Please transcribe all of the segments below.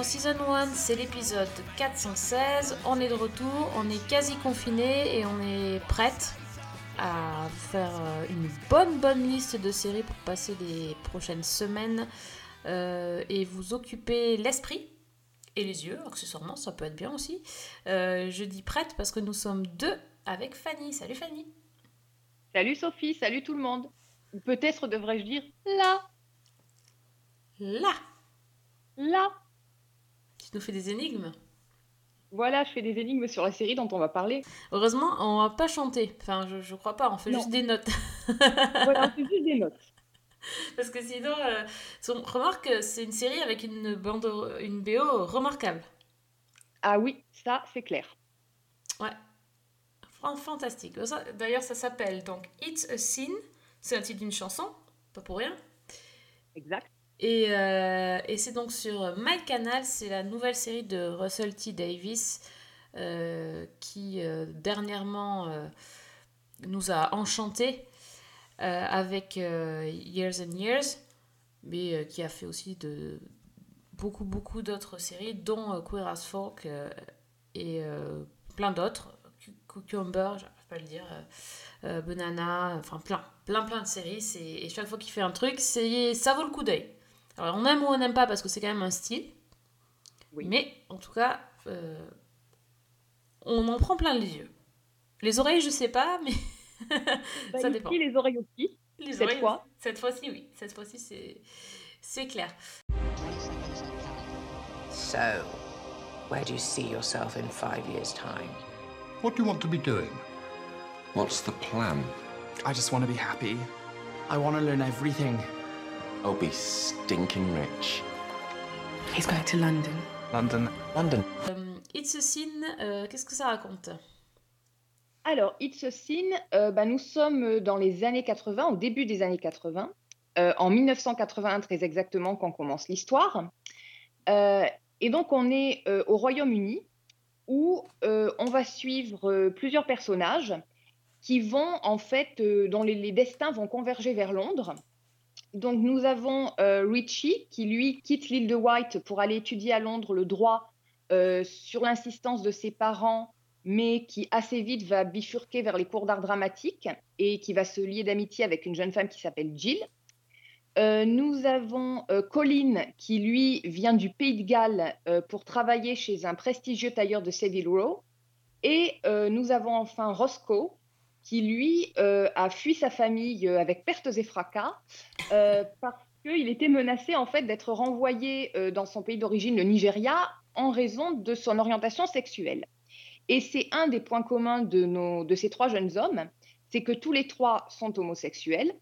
dans Season 1, c'est l'épisode 416, on est de retour, on est quasi confiné et on est prête à faire euh, une bonne bonne liste de séries pour passer les prochaines semaines euh, et vous occuper l'esprit et les yeux, accessoirement, ça peut être bien aussi. Euh, je dis prête parce que nous sommes deux avec Fanny. Salut Fanny. Salut Sophie, salut tout le monde. Peut-être devrais-je dire là, Là, là. Tu nous fais des énigmes. Voilà, je fais des énigmes sur la série dont on va parler. Heureusement, on va pas chanter. Enfin, je, je crois pas, on fait Non. juste des notes. Voilà, c'est juste des notes. Parce que sinon, euh, remarque, c'est une série avec une bande, une BO remarquable. Ah oui, ça c'est clair. Ouais, Fan- fantastique. D'ailleurs, ça s'appelle donc It's a Sin. C'est un titre d'une chanson, pas pour rien. Exact. Et, euh, et c'est donc sur MyCanal, c'est la nouvelle série de Russell T. Davis euh, qui euh, dernièrement nous a enchantés avec Years and Years, mais qui a fait aussi de beaucoup beaucoup d'autres séries, dont Queer as Folk et plein d'autres, Cu- Cucumber, je pas le dire, Banana, enfin plein, plein plein de séries. Et chaque fois qu'il fait un truc, ça vaut le coup d'œil. Alors on aime ou on n'aime pas parce que c'est quand même un style. Oui. Mais en tout cas, euh, on en prend plein les yeux. Les oreilles, je sais pas, mais Bah, Ça ici, dépend. les oreilles aussi. les Cette oreilles, fois cette fois-ci, oui. Cette fois-ci, c'est c'est clair. So, where do you see yourself in five years' time? What do you want to be doing? What's the plan? I just want to be happy. I want to learn everything. I'll be stinking rich. He's going to London. London. London. Euh, It's a Sin, euh, qu'est-ce que ça raconte? Alors, It's a Sin, euh, bah, nous sommes dans les années 80, au début des années 80, euh, en 1981 très exactement quand commence l'histoire. Euh, et donc, on est euh, au Royaume-Uni où euh, on va suivre euh, plusieurs personnages qui vont, en fait, euh, dont les, les destins vont converger vers Londres. Donc, nous avons euh, Richie qui, lui, quitte l'île de White pour aller étudier à Londres le droit euh, sur l'insistance de ses parents mais qui assez vite va bifurquer vers les cours d'art dramatique et qui va se lier d'amitié avec une jeune femme qui s'appelle Jill. Euh, nous avons euh, Colin qui, lui, vient du Pays de Galles pour travailler chez un prestigieux tailleur de Savile Row. Et nous avons enfin Roscoe qui, lui, euh, a fui sa famille euh, avec pertes et fracas euh, parce qu'il était menacé en fait d'être renvoyé dans son pays d'origine, le Nigeria, en raison de son orientation sexuelle. Et c'est un des points communs de, nos, de ces trois jeunes hommes, c'est que tous les trois sont homosexuels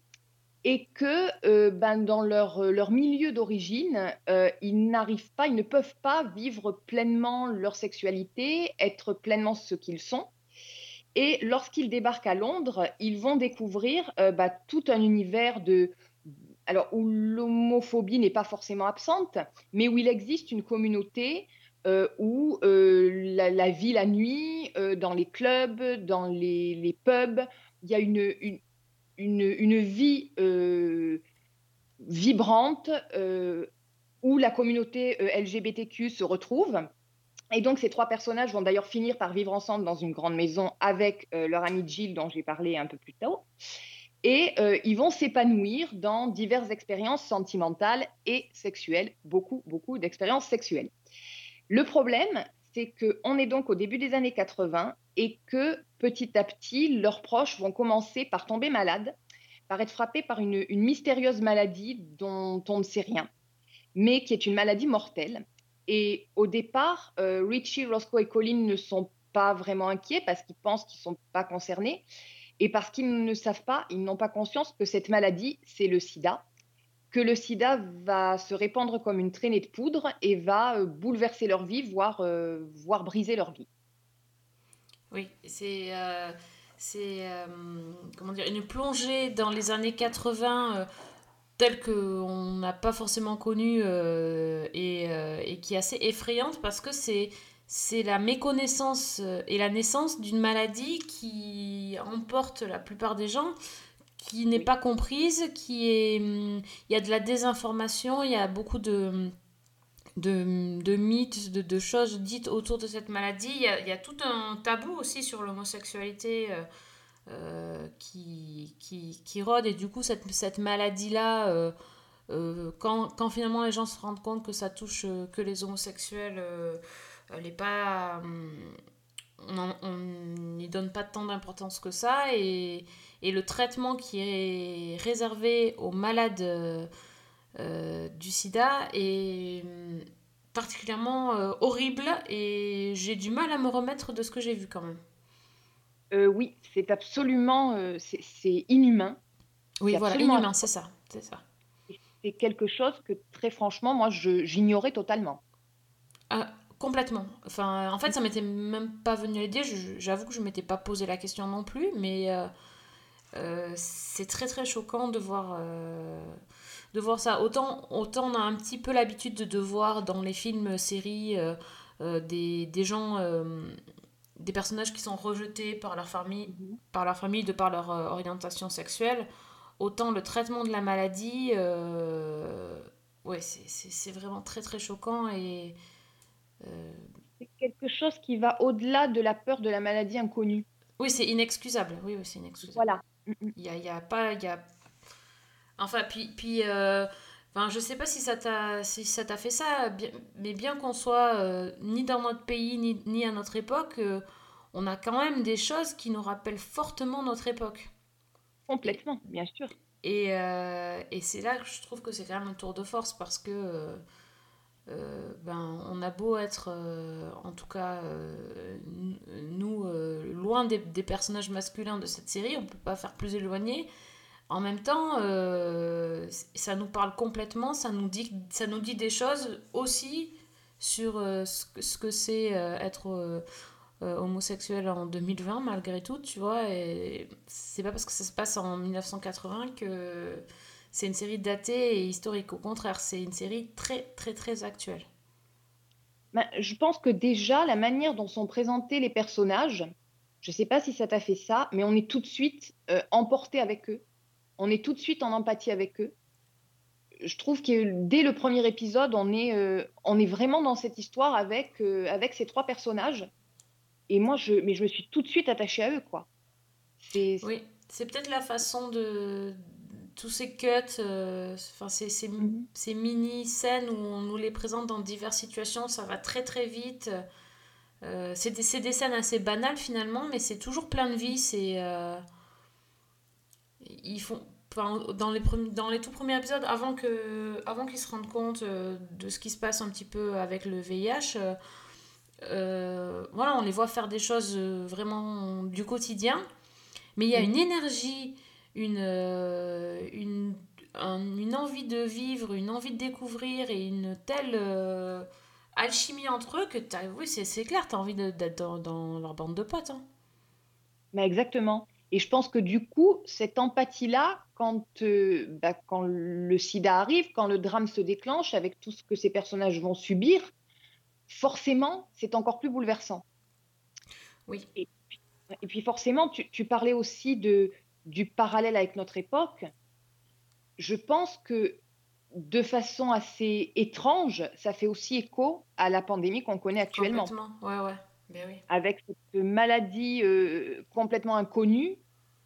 et que ben, dans leur, leur milieu d'origine, ils n'arrivent pas, ils ne peuvent pas vivre pleinement leur sexualité, être pleinement ce qu'ils sont. Et lorsqu'ils débarquent à Londres, ils vont découvrir euh, bah, tout un univers de, alors où l'homophobie n'est pas forcément absente, mais où il existe une communauté euh, où euh, la, vie la nuit, dans les clubs, dans les, pubs, il y a une, une, vie vibrante où la communauté LGBTQ se retrouve. Et donc ces trois personnages vont d'ailleurs finir par vivre ensemble dans une grande maison avec euh, leur amie Jill dont j'ai parlé un peu plus tôt. Et euh, ils vont s'épanouir dans diverses expériences sentimentales et sexuelles, beaucoup, beaucoup d'expériences sexuelles. Le problème, c'est qu'on est donc au début des années 80 et que petit à petit, leurs proches vont commencer par tomber malades, par être frappés par une mystérieuse maladie dont on ne sait rien, mais qui est une maladie mortelle. Et au départ, euh, Richie, Roscoe et Colin ne sont pas vraiment inquiets parce qu'ils pensent qu'ils ne sont pas concernés et parce qu'ils ne savent pas, ils n'ont pas conscience que cette maladie, c'est le sida, que le sida va se répandre comme une traînée de poudre et va euh, bouleverser leur vie, voire, euh, voire briser leur vie. Oui, c'est euh, comment dire une plongée dans les années 80 euh, telle qu'on n'a pas forcément connue euh, et, euh, et qui est assez effrayante parce que c'est c'est la méconnaissance euh, et la naissance d'une maladie qui emporte la plupart des gens, qui n'est pas comprise, qui est... hum, Il y a de la désinformation, il y a beaucoup de, de, de mythes, de, de choses dites autour de cette maladie. Il y a, il y a tout un tabou aussi sur l'homosexualité euh, euh, qui, qui, qui rôde. Et du coup, cette, cette maladie-là, euh, euh, quand, quand finalement les gens se rendent compte que ça touche que les homosexuels, elle est pas... on n'y donne pas tant d'importance que ça. Et, et le traitement qui est réservé aux malades du sida est particulièrement horrible et j'ai du mal à me remettre de ce que j'ai vu quand même. Euh, oui, c'est absolument, euh, c'est inhumain. Oui, voilà, absolument inhumain, c'est ça, c'est ça. C'est quelque chose que très franchement, moi, j'ignorais totalement. Ah, complètement. Enfin, en fait, ça m'était même pas venu à l'idée. J'avoue que je m'étais pas posé la question non plus, mais euh, c'est très très choquant de voir, de voir ça. Autant, autant on a un petit peu l'habitude de, de voir dans les films, séries, euh, euh, des, des gens, euh, des personnages qui sont rejetés par leur famille, par leur famille de par leur euh, orientation sexuelle. Autant le traitement de la maladie, euh, ouais, c'est- vraiment très très choquant et euh, C'est quelque chose qui va au-delà de la peur de la maladie inconnue. oui, c'est inexcusable. Oui, oui, c'est inexcusable. Voilà. Mm, mm. Il y a, y a pas, il y a... Enfin, puis, puis enfin, je sais pas si ça t'a, si ça t'a fait ça, mais bien qu'on soit euh, ni dans notre pays, ni, ni à notre époque, euh, on a quand même des choses qui nous rappellent fortement notre époque. Complètement, bien sûr. Et, euh, et c'est là que je trouve que c'est quand même un tour de force parce que ben, on a beau être, en tout cas, nous, loin des, des personnages masculins de cette série, on peut pas faire plus éloigné. En même temps, euh, ça nous parle complètement, ça nous dit, ça nous dit des choses aussi sur euh, ce que ce que c'est euh, être homosexuel en 2020 malgré tout, tu vois. C'est pas parce que ça se passe en 1980 que c'est une série datée et historique. Au contraire, c'est une série très très très actuelle. Ben, je pense que déjà, la manière dont sont présentés les personnages, je ne sais pas si ça t'a fait ça, mais on est tout de suite emporté avec eux. On est tout de suite en empathie avec eux. Je trouve que dès le premier épisode, on est, euh, on est vraiment dans cette histoire avec, euh, avec ces trois personnages. Et moi, je, mais je me suis tout de suite attachée à eux, quoi. C'est, Oui, c'est peut-être la façon de tous ces cuts, euh, enfin ces, ces, Mhm. ces mini scènes où on nous les présente dans diverses situations, ça va très très vite. Euh, c'est des, c'est des scènes assez banales finalement, mais c'est toujours plein de vie. C'est euh, ils font dans les premi- dans les tout premiers épisodes, avant que avant qu'ils se rendent compte euh, de ce qui se passe un petit peu avec le VIH. euh, euh, voilà, on les voit faire des choses vraiment du quotidien, mais il y a une énergie, une, une, un- une envie de vivre, une envie de découvrir et une telle alchimie entre eux que oui, c'est, clair, tu as envie d'être dans, dans leur bande de potes. hein. Mais exactement. Et je pense que du coup, cette empathie-là, quand, euh, bah, quand le sida arrive, quand le drame se déclenche, avec tout ce que ces personnages vont subir, forcément, c'est encore plus bouleversant. Oui. Et, et puis forcément, tu, tu parlais aussi de, du parallèle avec notre époque. Je pense que de façon assez étrange, ça fait aussi écho à la pandémie qu'on connaît actuellement Complètement, ouais, ouais. Ben oui. avec cette maladie euh, complètement inconnue,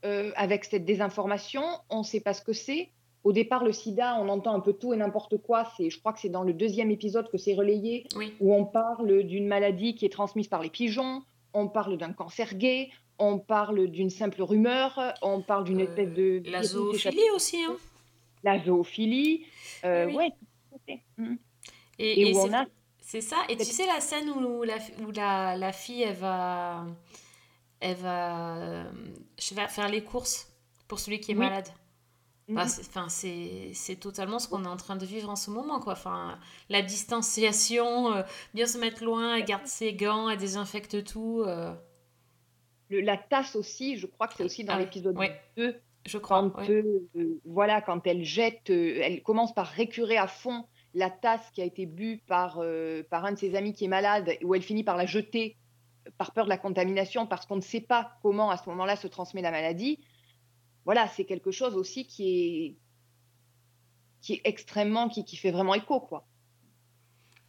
euh, avec cette désinformation, on ne sait pas ce que c'est. Au départ, le sida, on entend un peu tout et n'importe quoi. C'est, je crois que c'est dans le deuxième épisode que c'est relayé, Oui. où on parle d'une maladie qui est transmise par les pigeons, on parle d'un cancer gay, on parle d'une simple rumeur, on parle d'une Euh, espèce de... La zoophilie aussi. Hein. La zoophilie. Euh, Oui, oui. ouais, tout à fait. Mhm. Et, Et et où on a c'est ça. Et tu sais la scène où la, où la, la fille, elle va, elle va euh, faire les courses pour celui qui est Oui. malade. Bah, Mhm. c'est, enfin, c'est, totalement ce qu'on est en train de vivre en ce moment, quoi. Enfin, la distanciation, euh, bien se mettre loin, elle garde ses gants, elle désinfecte tout. euh, Le- la tasse aussi, je crois que c'est aussi dans Ah l'épisode ouais. 2. je crois. quand, ouais. euh, voilà, quand elle jette, elle commence par récurer à fond la tasse qui a été bue par, euh, par un de ses amis qui est malade, où elle finit par la jeter par peur de la contamination, parce qu'on ne sait pas comment à ce moment-là se transmet la maladie, voilà, c'est quelque chose aussi qui est, qui est extrêmement, qui, qui fait vraiment écho, quoi.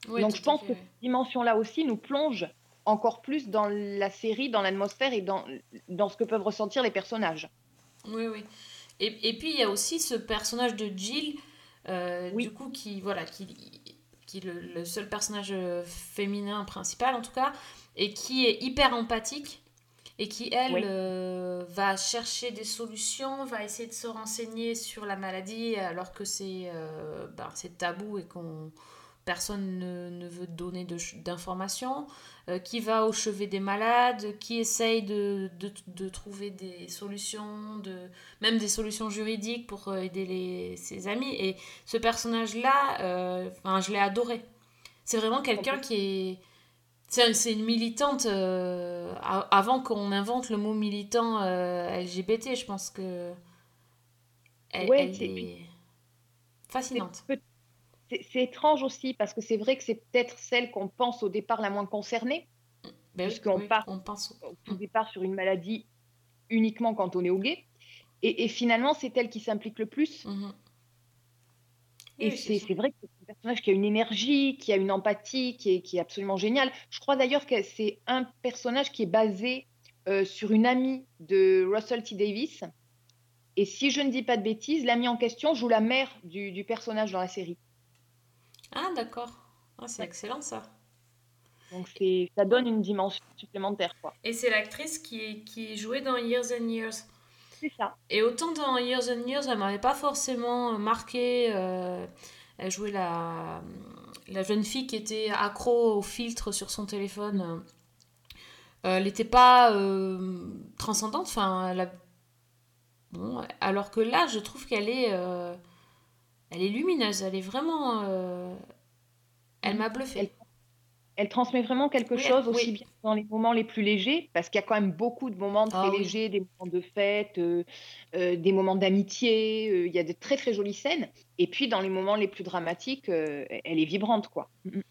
Oui, Donc je pense fait, que cette dimension-là aussi nous plonge encore plus dans la série, dans l'atmosphère et dans, dans ce que peuvent ressentir les personnages. Oui, oui. Et, et puis il y a aussi ce personnage de Jill, euh, Oui. du coup, qui, voilà, qui, qui est le, le seul personnage euh, féminin principal en tout cas, et qui est hyper empathique et qui, elle, Oui. euh, va chercher des solutions, va essayer de se renseigner sur la maladie alors que c'est euh, ben, c'est tabou et qu'on personne ne, ne veut donner d'informations, euh, qui va au chevet des malades, qui essaye de, de, de trouver des solutions, de, même des solutions juridiques pour euh, aider les, ses amis. Et ce personnage-là, euh, enfin, je l'ai adoré. C'est vraiment quelqu'un qui est... C'est une militante euh, avant qu'on invente le mot militant LGBT, je pense que elle, Ouais, elle est fascinante. C'est- étrange aussi parce que c'est vrai que c'est peut-être celle qu'on pense au départ la moins concernée, Ben puisqu'on oui, part- on pense au tout départ sur une maladie uniquement quand on est au gay. Et, et finalement, c'est elle qui s'implique le plus. Mhm. Et Oui, c'est vrai que c'est un personnage qui a une énergie, qui a une empathie, qui est, qui est absolument génial. Je crois d'ailleurs que c'est un personnage qui est basé euh, sur une amie de Russell T. Davis. Et si je ne dis pas de bêtises, l'amie en question joue la mère du, du personnage dans la série. Ah, d'accord. Ah, c'est Ouais. excellent ça. Donc ça donne une dimension supplémentaire. quoi. Et c'est l'actrice qui, qui jouait dans Years and Years. C'est ça. Et autant dans Years and Years, elle m'avait pas forcément marqué. euh, elle jouait la, la jeune fille qui était accro au filtre sur son téléphone. Euh, elle n'était pas euh, transcendante. Enfin, a- bon, alors que là, je trouve qu'elle est, euh, elle est lumineuse. Elle est vraiment. euh, elle m'a bluffé. Elle- Elle transmet vraiment quelque Oui, chose, oui. aussi bien dans les moments les plus légers, parce qu'il y a quand même beaucoup de moments très Ah oui. légers, des moments de fête, euh, euh, des moments d'amitié, il y a de très très jolies scènes. Et puis dans les moments les plus dramatiques, elle est vibrante, quoi. Mm, mm.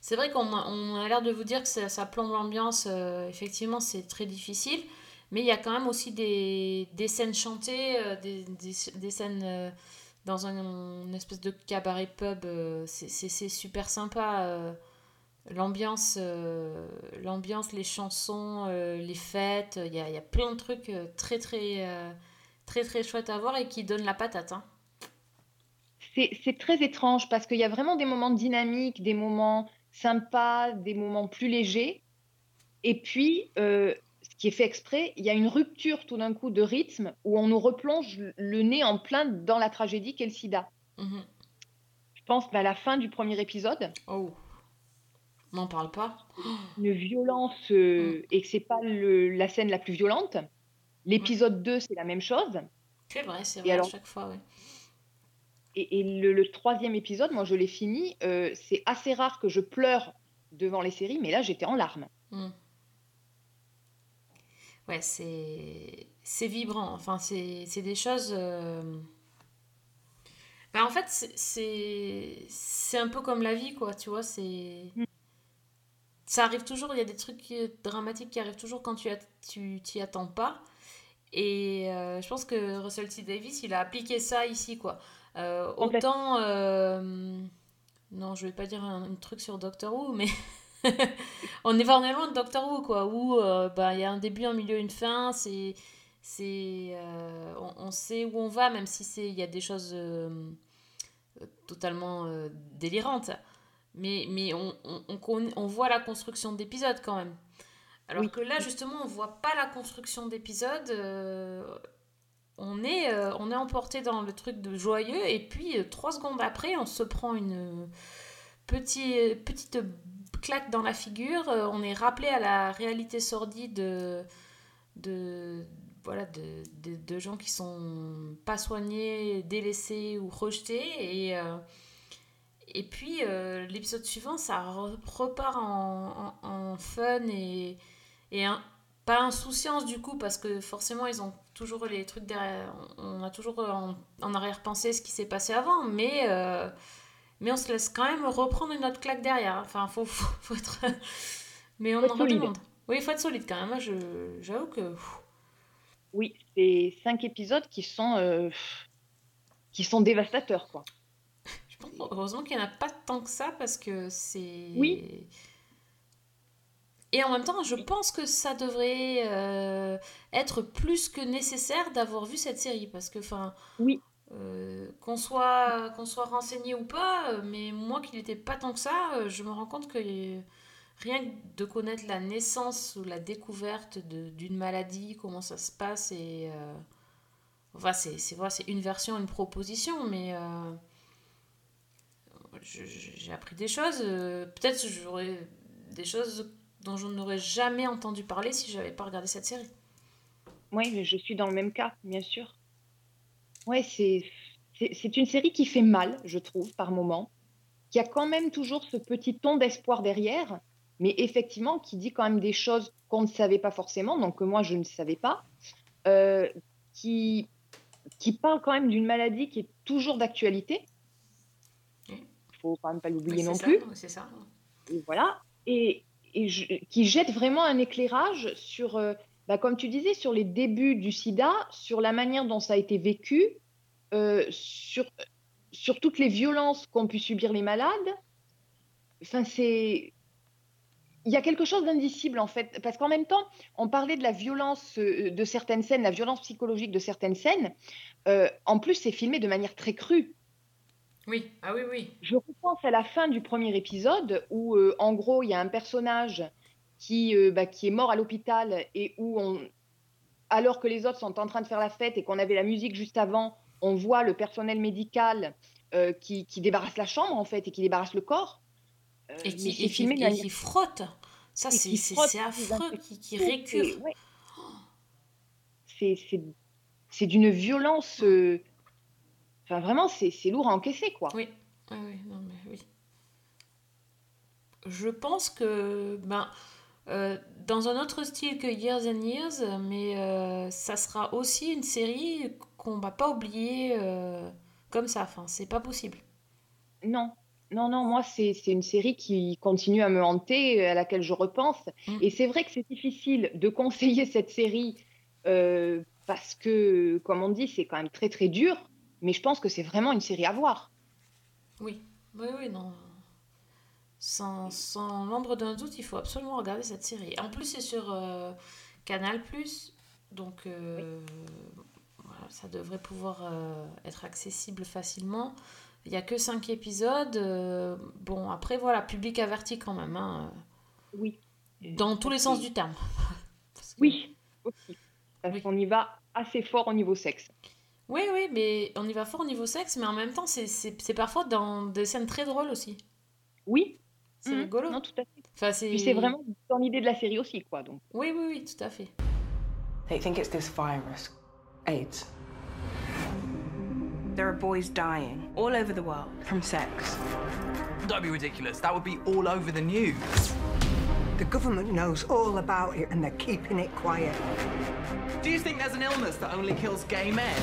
C'est vrai qu'on a, l'air de vous dire que ça, ça plombe l'ambiance. effectivement, c'est très difficile. Mais il y a quand même aussi des, des scènes chantées, des, des, des scènes dans un, une espèce de cabaret pub. euh, c'est- super sympa. euh, l'ambiance, euh, l'ambiance, les chansons, les fêtes. Il y a, plein de trucs très, très, très, très chouettes à voir et qui donnent la patate. hein. C'est très étrange parce qu'il y a vraiment des moments dynamiques, des moments sympas, des moments plus légers. Et puis, euh, qui est fait exprès, il y a une rupture tout d'un coup de rythme où on nous replonge le nez en plein dans la tragédie qu'est le sida. Mhm. Je pense bah, à la fin du premier épisode. Oh, n'en parle pas. une violence euh, et que c'est pas le- la scène la plus violente. L'épisode 2, c'est la même chose. C'est vrai, c'est Et vrai, à chaque fois, ouais. Et, et le, le troisième épisode, moi je l'ai fini. euh, c'est assez rare que je pleure devant les séries, mais là j'étais en larmes. Ouais, c'est vibrant. Enfin, c'est des choses. euh, bah, en fait, c'est- un peu comme la vie, quoi. Tu vois, c'est. Mm. Ça arrive toujours. Il y a des trucs euh, dramatiques qui arrivent toujours quand tu t'y attends pas. Et euh, je pense que Russell T Davis, il a appliqué ça ici, quoi. Euh, autant. euh, Non, je vais pas dire un, un truc sur Doctor Who, mais. on est, est loin de Doctor Who, quoi, où euh, bah, il y a un début, un milieu, une fin, c'est, c'est, euh, on, on sait où on va, même si c'est, il y a des choses euh, totalement délirantes. Mais, mais on, on, on, voit la construction d'épisodes quand même. Alors Oui. que là, justement, on voit pas la construction d'épisodes. on est, on est emporté dans le truc de joyeux, et puis trois secondes après, on se prend une petite, petite claque dans la figure. euh, on est rappelé à la réalité sordide de, voilà, de, de, gens qui sont pas soignés, délaissés ou rejetés. Et, euh, et puis, euh, l'épisode suivant, ça re- repart en, fun et, et un- pas insouciance du coup, parce que forcément, ils ont toujours les trucs derrière. On a toujours en, en arrière-pensée ce qui s'est passé avant, mais. Mais on se laisse quand même reprendre une autre claque derrière. Enfin, faut, faut, faut être. mais on Faut en redemande. Oui, il faut être solide quand même. Moi, j'avoue que. Oui, c'est cinq épisodes qui sont, euh, qui sont dévastateurs, quoi. Je pense, heureusement qu'il n'y en a pas tant que ça parce que c'est. Oui. Et en même temps, je pense que ça devrait euh, être plus que nécessaire d'avoir vu cette série parce que, enfin. Oui. Euh, qu'on soit, soit renseigné ou pas, euh, mais moi qui n'étais pas tant que ça, euh, je me rends compte que rien que de connaître la naissance ou la découverte d'une maladie, comment ça se passe, et. euh, c'est voilà, c'est une version, une proposition, mais. j'ai appris des choses. Peut-être j'aurais des choses dont je n'aurais jamais entendu parler si j'avais pas regardé cette série. Oui, mais je suis dans le même cas, bien sûr. Ouais, c'est une série qui fait mal, je trouve, par moment, qui a quand même toujours ce petit ton d'espoir derrière, mais effectivement qui dit quand même des choses qu'on ne savait pas forcément, donc que moi je ne savais pas, euh, qui qui parle quand même d'une maladie qui est toujours d'actualité. Il faut quand même pas l'oublier Oui, non ça, plus. C'est ça. Et voilà. Et, et je- qui jette vraiment un éclairage sur, euh, bah, comme tu disais, sur les débuts du sida, sur la manière dont ça a été vécu, euh, sur, sur toutes les violences qu'ont pu subir les malades. Enfin, c'est. Il y a quelque chose d'indicible en fait, parce qu'en même temps, on parlait de la violence euh, de certaines scènes, la violence psychologique de certaines scènes. Euh, en plus, c'est filmé de manière très crue. Oui, ah oui, oui. Je repense à la fin du premier épisode où, euh, en gros, il y a un personnage qui, euh, bah, qui est mort à l'hôpital et où, on, alors que les autres sont en train de faire la fête et qu'on avait la musique juste avant, on voit le personnel médical euh, qui, qui débarrasse la chambre, en fait, et qui débarrasse le corps. Euh, Et qui, et filmé et qui frotte. Ça, c'est affreux, qui, qui C'est- récure. ouais. C'est- d'une violence. euh, Enfin, vraiment, c'est lourd à encaisser, quoi. Oui, oui, oui, non, mais oui. Je pense que, ben, euh, dans un autre style que Years and Years, mais euh, ça sera aussi une série qu'on va pas oublier euh, comme ça. Enfin, c'est pas possible. Non, non, non, moi, c'est une série qui continue à me hanter, à laquelle je repense. Mm. Et c'est vrai que c'est difficile de conseiller cette série euh, parce que, comme on dit, c'est quand même très, très dur. Mais je pense que c'est vraiment une série à voir. Oui, oui, oui, non. Sans, sans l'ombre d'un doute, il faut absolument regarder cette série. En plus, c'est sur euh, Canal+, donc euh, voilà, ça devrait pouvoir euh, être accessible facilement. Il n'y a que 5 épisodes. euh, bon, après, voilà, public averti quand même, hein, Oui. dans tous les sens du terme. Que- Oui, aussi. Parce Oui. qu'on y va assez fort au niveau sexe. Oui, oui, mais on y va fort au niveau sexe, mais en même temps, c'est parfois dans des scènes très drôles aussi. Oui. C'est Mhm. rigolo. Non, tout à fait. Enfin, c'est... Puis c'est vraiment ton idée de la série aussi, quoi. Donc. Oui, oui, oui, tout à fait. They think it's this virus, AIDS. There are boys dying all over the world from sex. Don't be ridiculous. That would be all over the news. The government knows all about it and they're keeping it quiet. Do you think there's an illness that only kills gay men?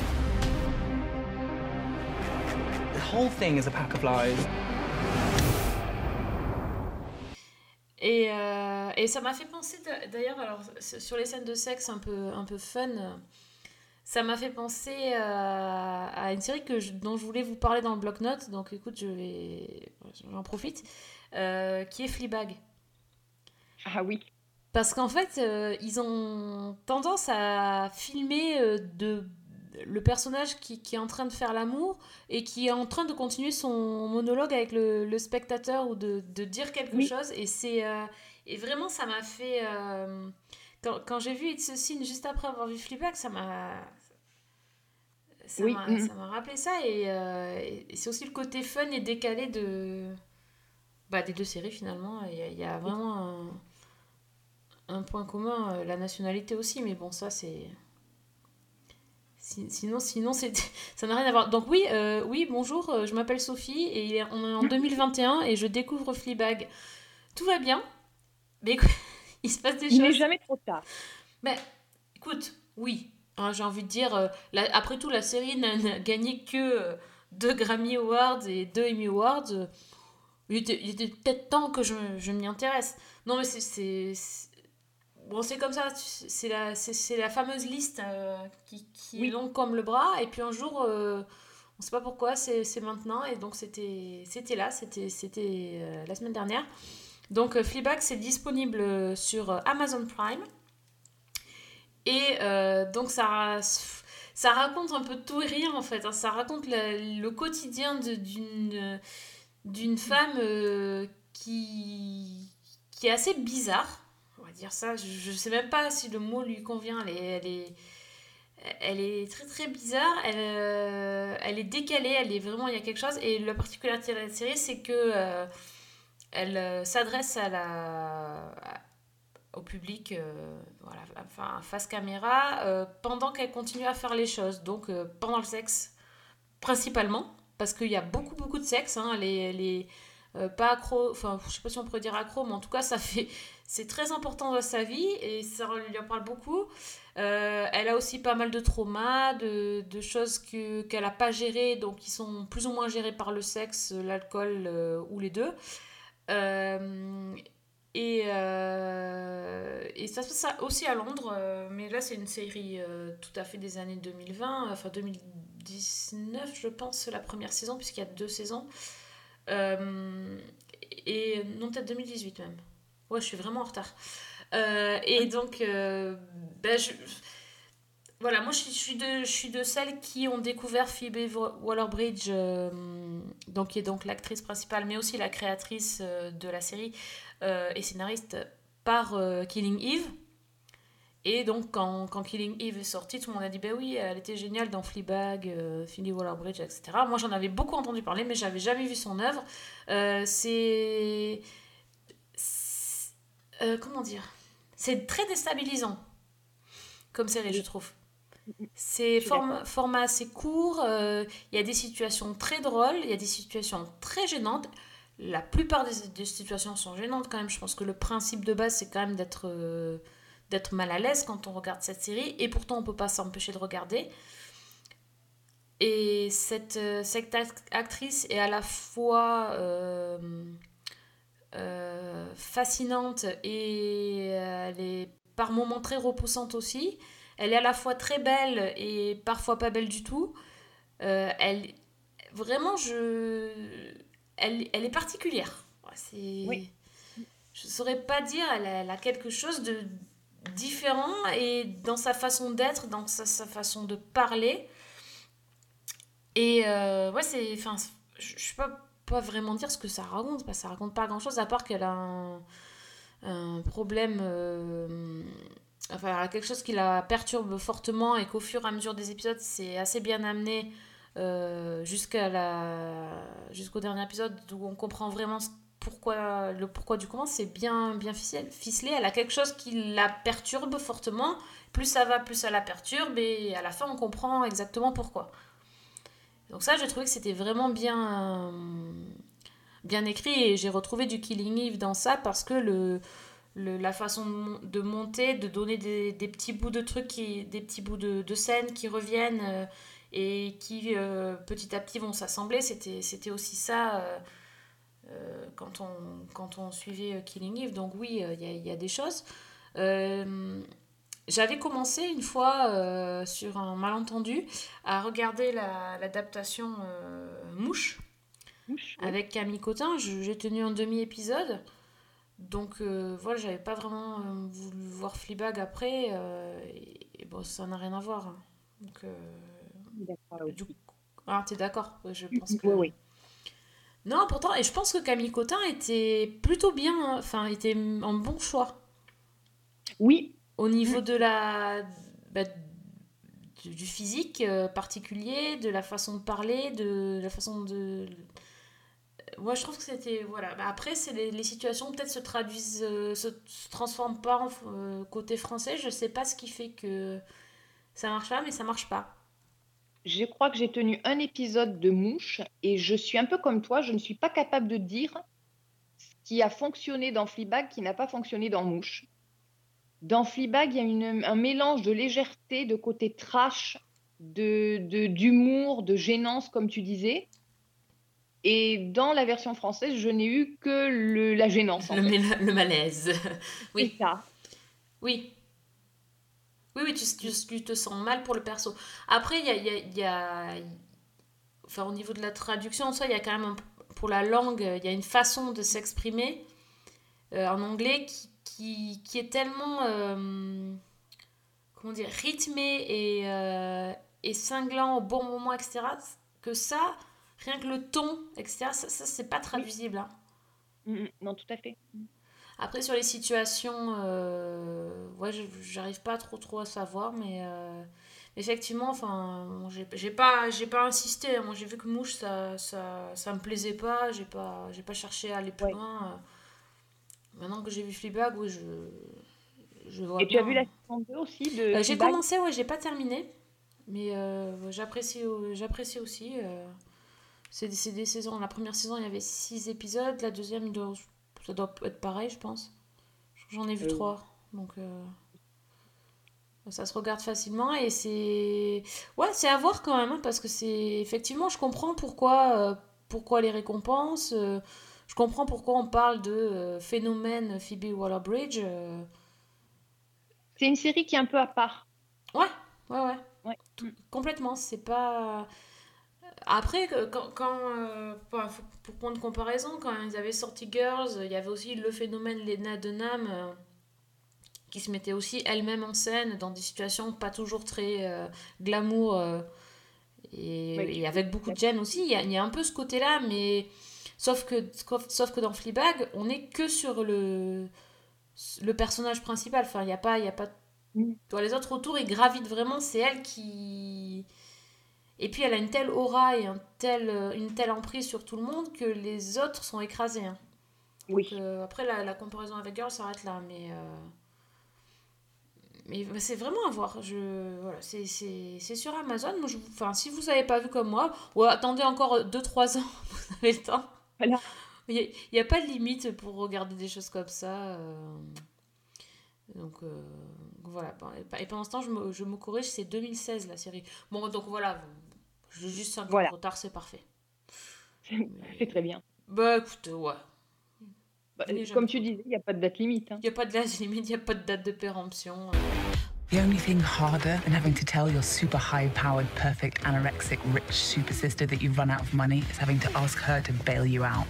The whole thing is a pack of lies. Et, euh, et ça m'a fait penser d'a- d'ailleurs, alors sur les scènes de sexe un peu, un peu fun, ça m'a fait penser euh, à une série que je- dont je voulais vous parler dans le bloc-notes, donc écoute, je vais, j'en profite, euh, qui est Fleabag. Ah oui. Parce qu'en fait, euh, ils ont tendance à filmer de, le personnage qui, qui est en train de faire l'amour et qui est en train de continuer son monologue avec le, le spectateur ou de, de dire quelque Oui. chose. Et, c'est, euh, et vraiment, ça m'a fait... euh, quand quand j'ai vu It's a Sin juste après avoir vu Fleabag, ça m'a... Ça Oui, m'a mhm. ça m'a rappelé ça et, euh, et- c'est aussi le côté fun et décalé de, bah, des deux séries finalement. Il y a, il y a vraiment un, un point commun, la nationalité aussi, mais bon, ça c'est. Si- Sinon, sinon ça n'a rien à voir. Donc, oui, euh, oui bonjour, euh, je m'appelle Sophie et on est en 2021 et je découvre Fleabag. Tout va bien, mais écoute, il se passe des Il n'est choses. jamais trop tard. Mais écoute, oui, hein, j'ai envie de dire, euh, la- après tout, la série n'a gagné que, euh, deux Grammy Awards et deux Emmy Awards, il était, peut-être temps que je, je m'y intéresse. Non, mais c'est- Bon, c'est comme ça, c'est la, c'est, c'est la fameuse liste euh, qui, qui Oui. est longue comme le bras, et puis un jour, euh, on sait pas pourquoi, c'est, c'est maintenant, et donc c'était, c'était là, c'était, c'était euh, la semaine dernière. Donc Fleabag, c'est disponible sur Amazon Prime. Et donc ça, ça raconte un peu tout et rien en fait. hein. Ça raconte le, le quotidien de- d'une, d'une femme qui, qui est assez bizarre. Dire ça. Je ne sais même pas si le mot lui convient. Elle est, elle est, très très bizarre. Elle, euh, elle est décalée. Elle est vraiment. Il y a quelque chose. Et la particularité de la série, c'est que euh, elle euh, s'adresse à la au public, voilà, enfin face caméra, pendant qu'elle continue à faire les choses. Donc pendant le sexe, principalement, parce qu'il y a beaucoup beaucoup de sexe. Hein, est, euh, pas accro, enfin je sais pas si on pourrait dire accro, mais en tout cas ça fait, c'est très important dans sa vie et ça lui en parle beaucoup. Euh, elle a aussi pas mal de traumas, de, choses que, qu'elle n'a pas gérées, donc qui sont plus ou moins gérées par le sexe, l'alcool euh, ou les deux. Euh, et, et ça se passe aussi à Londres, mais là c'est une série tout à fait des années 2020, enfin 2019 je pense, la première saison, puisqu'il y a deux saisons. Et non, peut-être 2018 même. Ouais, je suis vraiment en retard. Euh, et donc, euh, ben, je, voilà, moi je suis, je suis de, je suis de celles qui ont découvert Phoebe Waller-Bridge, euh, donc, qui est donc l'actrice principale, mais aussi la créatrice de la série et scénariste par Killing Eve. Et donc, quand, quand Killing Eve est sorti, tout le monde a dit Ben oui, elle était géniale dans Fleabag, euh, Phoebe Waller-Bridge, etc. Moi, j'en avais beaucoup entendu parler, mais j'avais jamais vu son œuvre. Euh, c'est. Euh, comment dire? C'est très déstabilisant comme série, je trouve. C'est form- format assez court, euh, il y a des situations très drôles, il y a des situations très gênantes. La plupart des, des situations sont gênantes quand même. Je pense que le principe de base, c'est quand même d'être euh, d'être mal à l'aise quand on regarde cette série. Et pourtant, on peut pas s'empêcher de regarder. Et cette, cette act- actrice est à la fois euh, euh, fascinante et elle est par moments très repoussante aussi. Elle est à la fois très belle et parfois pas belle du tout. Euh, elle, vraiment, je, elle, elle est particulière. C'est, Oui. Je saurais pas dire, elle a, elle a quelque chose de différent et dans sa façon d'être, dans sa, sa façon de parler. Et euh, ouais, c'est. Enfin, je je sais pas, pas vraiment dire ce que ça raconte, parce que ça raconte pas grand chose à part qu'elle a un, problème. euh, enfin, quelque chose qui la perturbe fortement et qu'au fur et à mesure des épisodes, c'est assez bien amené euh, jusqu'à la jusqu'au dernier épisode où on comprend vraiment pourquoi le pourquoi du comment c'est bien bien ficelé, ficelé elle a quelque chose qui la perturbe fortement plus ça va plus ça la perturbe et à la fin on comprend exactement pourquoi donc ça j'ai trouvé que c'était vraiment bien euh, bien écrit et j'ai retrouvé du Killing Eve dans ça parce que le la façon de, mon- de monter, de donner des, petits bouts de trucs, des petits bouts de, scènes qui reviennent euh, et qui euh, petit à petit vont s'assembler, c'était, aussi ça quand, on, quand on suivait Killing Eve. Donc oui, il y, a, des choses. J'avais commencé une fois euh, sur un malentendu à regarder la- l'adaptation euh, Mouche Mouche, oui. avec Camille Cotin. J'ai tenu un demi-épisode. Donc euh, voilà, j'avais pas vraiment euh, voulu voir Fleabag après. et, et bon, ça n'a rien à voir. hein. Donc, oui. du coup- Ah, t'es d'accord Je pense Oui, que... oui. Non, pourtant, et je pense que Camille Cotin était plutôt bien, hein, enfin, était un bon choix. Oui, Au niveau de la... bah, du, physique euh, particulier, de la façon de parler, de la façon de... Moi, je trouve que c'était... Voilà. Bah, après, c'est les, les situations peut-être se traduisent, euh, se, se transforment pas en euh, côté français. Je sais pas ce qui fait que ça marche pas, mais ça marche pas. je crois que j'ai tenu un épisode de Mouche et je suis un peu comme toi, je ne suis pas capable de dire ce qui a fonctionné dans Fleabag qui n'a pas fonctionné dans Mouche. Dans Fleabag, il y a une- un mélange de légèreté, de côté trash de de- d'humour, de, gênance, comme tu disais. Et dans la version française, je n'ai eu que le, la gênance. en Le, fait. méla- le malaise. Oui. C'est ça. Oui. Oui, oui, tu, tu- tu te sens mal pour le perso. Après, il y a, il y a- il y a- Enfin, au niveau de la traduction, en soi, il y a quand même... un- Pour la langue, il y a une façon de s'exprimer euh, en anglais qui, qui, qui est tellement... euh, comment dire Rythmé et, euh, et cinglant au bon moment, etc. Que ça, rien que le ton, etc., ça, ça c'est pas traduisible. hein. Mm, mm, Non, tout à fait. Après, sur les situations, euh, ouais, j'arrive pas trop trop à savoir, mais euh, effectivement, enfin, j'ai pas, j'ai pas insisté. hein. Moi, j'ai vu que Mouche, ça, ça, ça me plaisait pas, j'ai pas, j'ai pas cherché à aller plus Ouais. loin. Euh. Maintenant que j'ai vu Fleabag, oui, je, je vois Et tu as vu la saison 2 aussi de Euh, j'ai commencé, ouais, j'ai pas terminé, mais euh, j'apprécie, j'apprécie aussi. euh, c'est des, c'est des saisons. La première saison, il y avait 6 épisodes, la deuxième, doit- ça doit être pareil, je pense. J'en ai vu Euh, trois, donc euh, ça se regarde facilement et c'est ouais, c'est à voir quand même hein, parce que c'est effectivement, je comprends pourquoi, euh, pourquoi les récompenses. Euh, je comprends pourquoi on parle de euh, phénomène Phoebe Waller-Bridge. euh, C'est une série qui est un peu à part. Ouais, ouais, ouais. Ouais. Tout- complètement. C'est pas. Après, que- quand, quand, euh, pour, de comparaison, quand ils avaient sorti Girls, il y avait aussi le phénomène Lena Dunham euh, qui se mettait aussi elle-même en scène dans des situations pas toujours très euh, glamour euh, et, Oui. et avec beaucoup de gêne aussi. Il y a, il y a un peu ce côté-là, mais sauf que, sauf, que dans Fleabag, on est que sur le, le personnage principal. Enfin, il n'y a pas. Y a pas Mm. tu vois, les autres autour, ils gravitent vraiment, c'est elle qui... Et puis elle a une telle aura et un tel, une telle emprise sur tout le monde que les autres sont écrasés. hein. Oui. Donc, euh, après, la, la comparaison avec Girl s'arrête là, mais... euh, Mais c'est vraiment à voir. Je... Voilà, c'est sur Amazon. Moi, je... enfin, si vous n'avez pas vu comme moi, ou attendez encore 2-3 ans, vous avez le temps. Voilà. Il n'y a, pas de limite pour regarder des choses comme ça. euh. Donc euh, voilà. Bon, et pe- Et pendant ce temps, je me, je me corrige, c'est 2016 la série. Bon, donc voilà. J'ai juste 5 ans Voilà. de retard, c'est parfait. C'est très bien. Bah écoute, ouais. Bah, comme tu disais, il n'y a pas de date limite. hein. Il n'y a pas de date limite, il n'y a pas de date de péremption. The only thing harder than having to tell your super high powered, perfect, anorexic, rich super sister that you've run out of money is having to ask her to bail you out.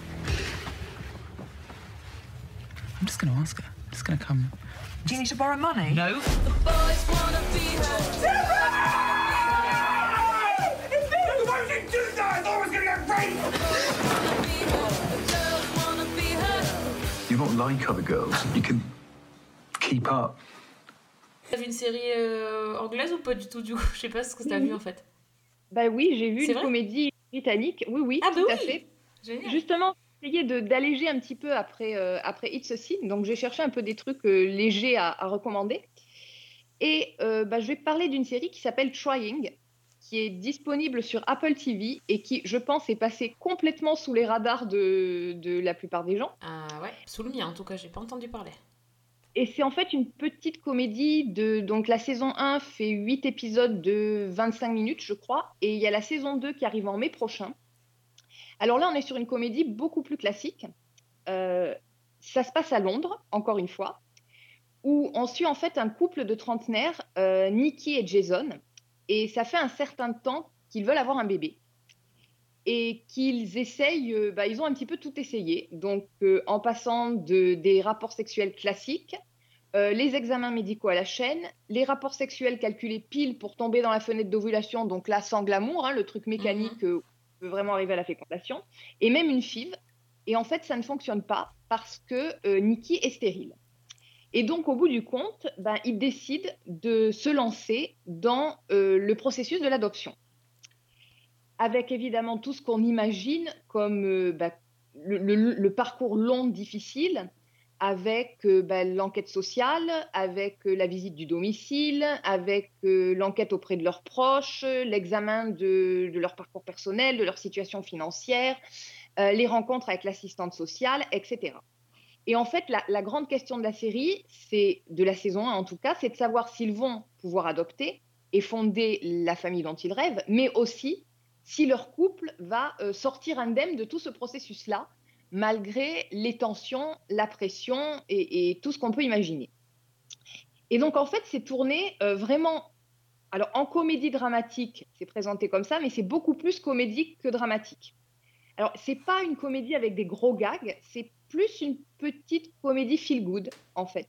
I'm just gonna ask her. I'm just gonna come. Do you need to borrow money? No. You're not like other girls. You can keep up. T'as vu une série euh, anglaise ou pas du tout du coup? Je sais pas ce que t'as Oui. vu en fait. Bah oui, j'ai vu une comédie britannique. Oui, oui, Ah bah tout à oui. fait. Génial. Justement, j'ai essayé d'alléger un petit peu après, euh, après It's a Sin. Donc, j'ai cherché un peu des trucs euh, légers à, à recommander. Et bah, je vais parler d'une série qui s'appelle Trying, qui est disponible sur Apple TV et qui, je pense, est passée complètement sous les radars de, de la plupart des gens. Ah ouais, sous le mien en tout cas, j'ai pas entendu parler. Et c'est en fait une petite comédie de. Donc, la saison 1 fait 8 épisodes de 25 minutes, je crois. Et il y a la saison 2 qui arrive en mai prochain. Alors là, on est sur une comédie beaucoup plus classique. Euh, ça se passe à Londres, encore une fois, où on suit en fait un couple de trentenaires, euh, Nikki et Jason. Et ça fait un certain temps qu'ils veulent avoir un bébé. Et qu'ils essayent, euh, bah, ils ont un petit peu tout essayé. Donc, euh, en passant de, des rapports sexuels classiques, euh, les examens médicaux à la chaîne, les rapports sexuels calculés pile pour tomber dans la fenêtre d'ovulation, donc là sans glamour, hein, le truc mécanique euh, peut vraiment arriver à la fécondation, et même une FIV. Et en fait, ça ne fonctionne pas parce que Nikki est stérile. Et donc, au bout du compte, ben, ils décident de se lancer dans le processus de l'adoption. Avec évidemment tout ce qu'on imagine comme euh, bah, le, parcours long, difficile, avec euh, bah, l'enquête sociale, avec euh, la visite du domicile, avec l'enquête auprès de leurs proches, l'examen de, leur parcours personnel, de leur situation financière, les rencontres avec l'assistante sociale, etc. Et en fait, la, la grande question de la série, c'est de la saison 1 en tout cas, c'est de savoir s'ils vont pouvoir adopter et fonder la famille dont ils rêvent, mais aussi si leur couple va euh, sortir indemne de tout ce processus-là, malgré les tensions, la pression et, tout ce qu'on peut imaginer. Et donc, en fait, c'est tourné euh, vraiment. Alors, en comédie dramatique, c'est présenté comme ça, mais c'est beaucoup plus comédique que dramatique. Alors, c'est pas une comédie avec des gros gags, c'est plus une petite comédie feel good, en fait.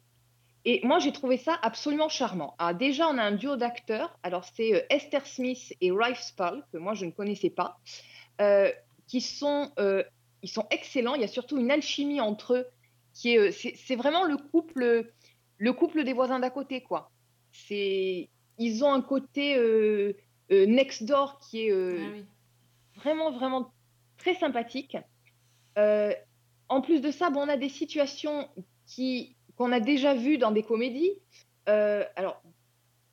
Et moi, j'ai trouvé ça absolument charmant. Alors, déjà, on a un duo d'acteurs. Alors, c'est euh, Esther Smith et Ralph Spall, que moi, je ne connaissais pas, euh, qui sont, euh, ils sont excellents. Il y a surtout une alchimie entre eux, qui est, c'est c'est vraiment le couple, le couple des voisins d'à côté, quoi. C'est, ils ont un côté euh, next door qui est Ah oui. vraiment, vraiment très sympathique. En plus de ça, bon, on a des situations qui qu'on a déjà vues dans des comédies. Euh, alors,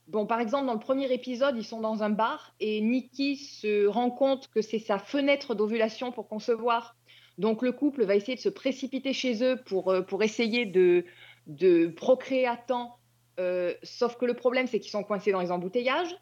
bon, par exemple, dans le premier épisode, ils sont dans un bar et Nikki se rend compte que c'est sa fenêtre d'ovulation pour concevoir. Donc, le couple va essayer de se précipiter chez eux pour, euh, pour essayer de, de procréer à temps. Euh, sauf que le problème, c'est qu'ils sont coincés dans les embouteillages.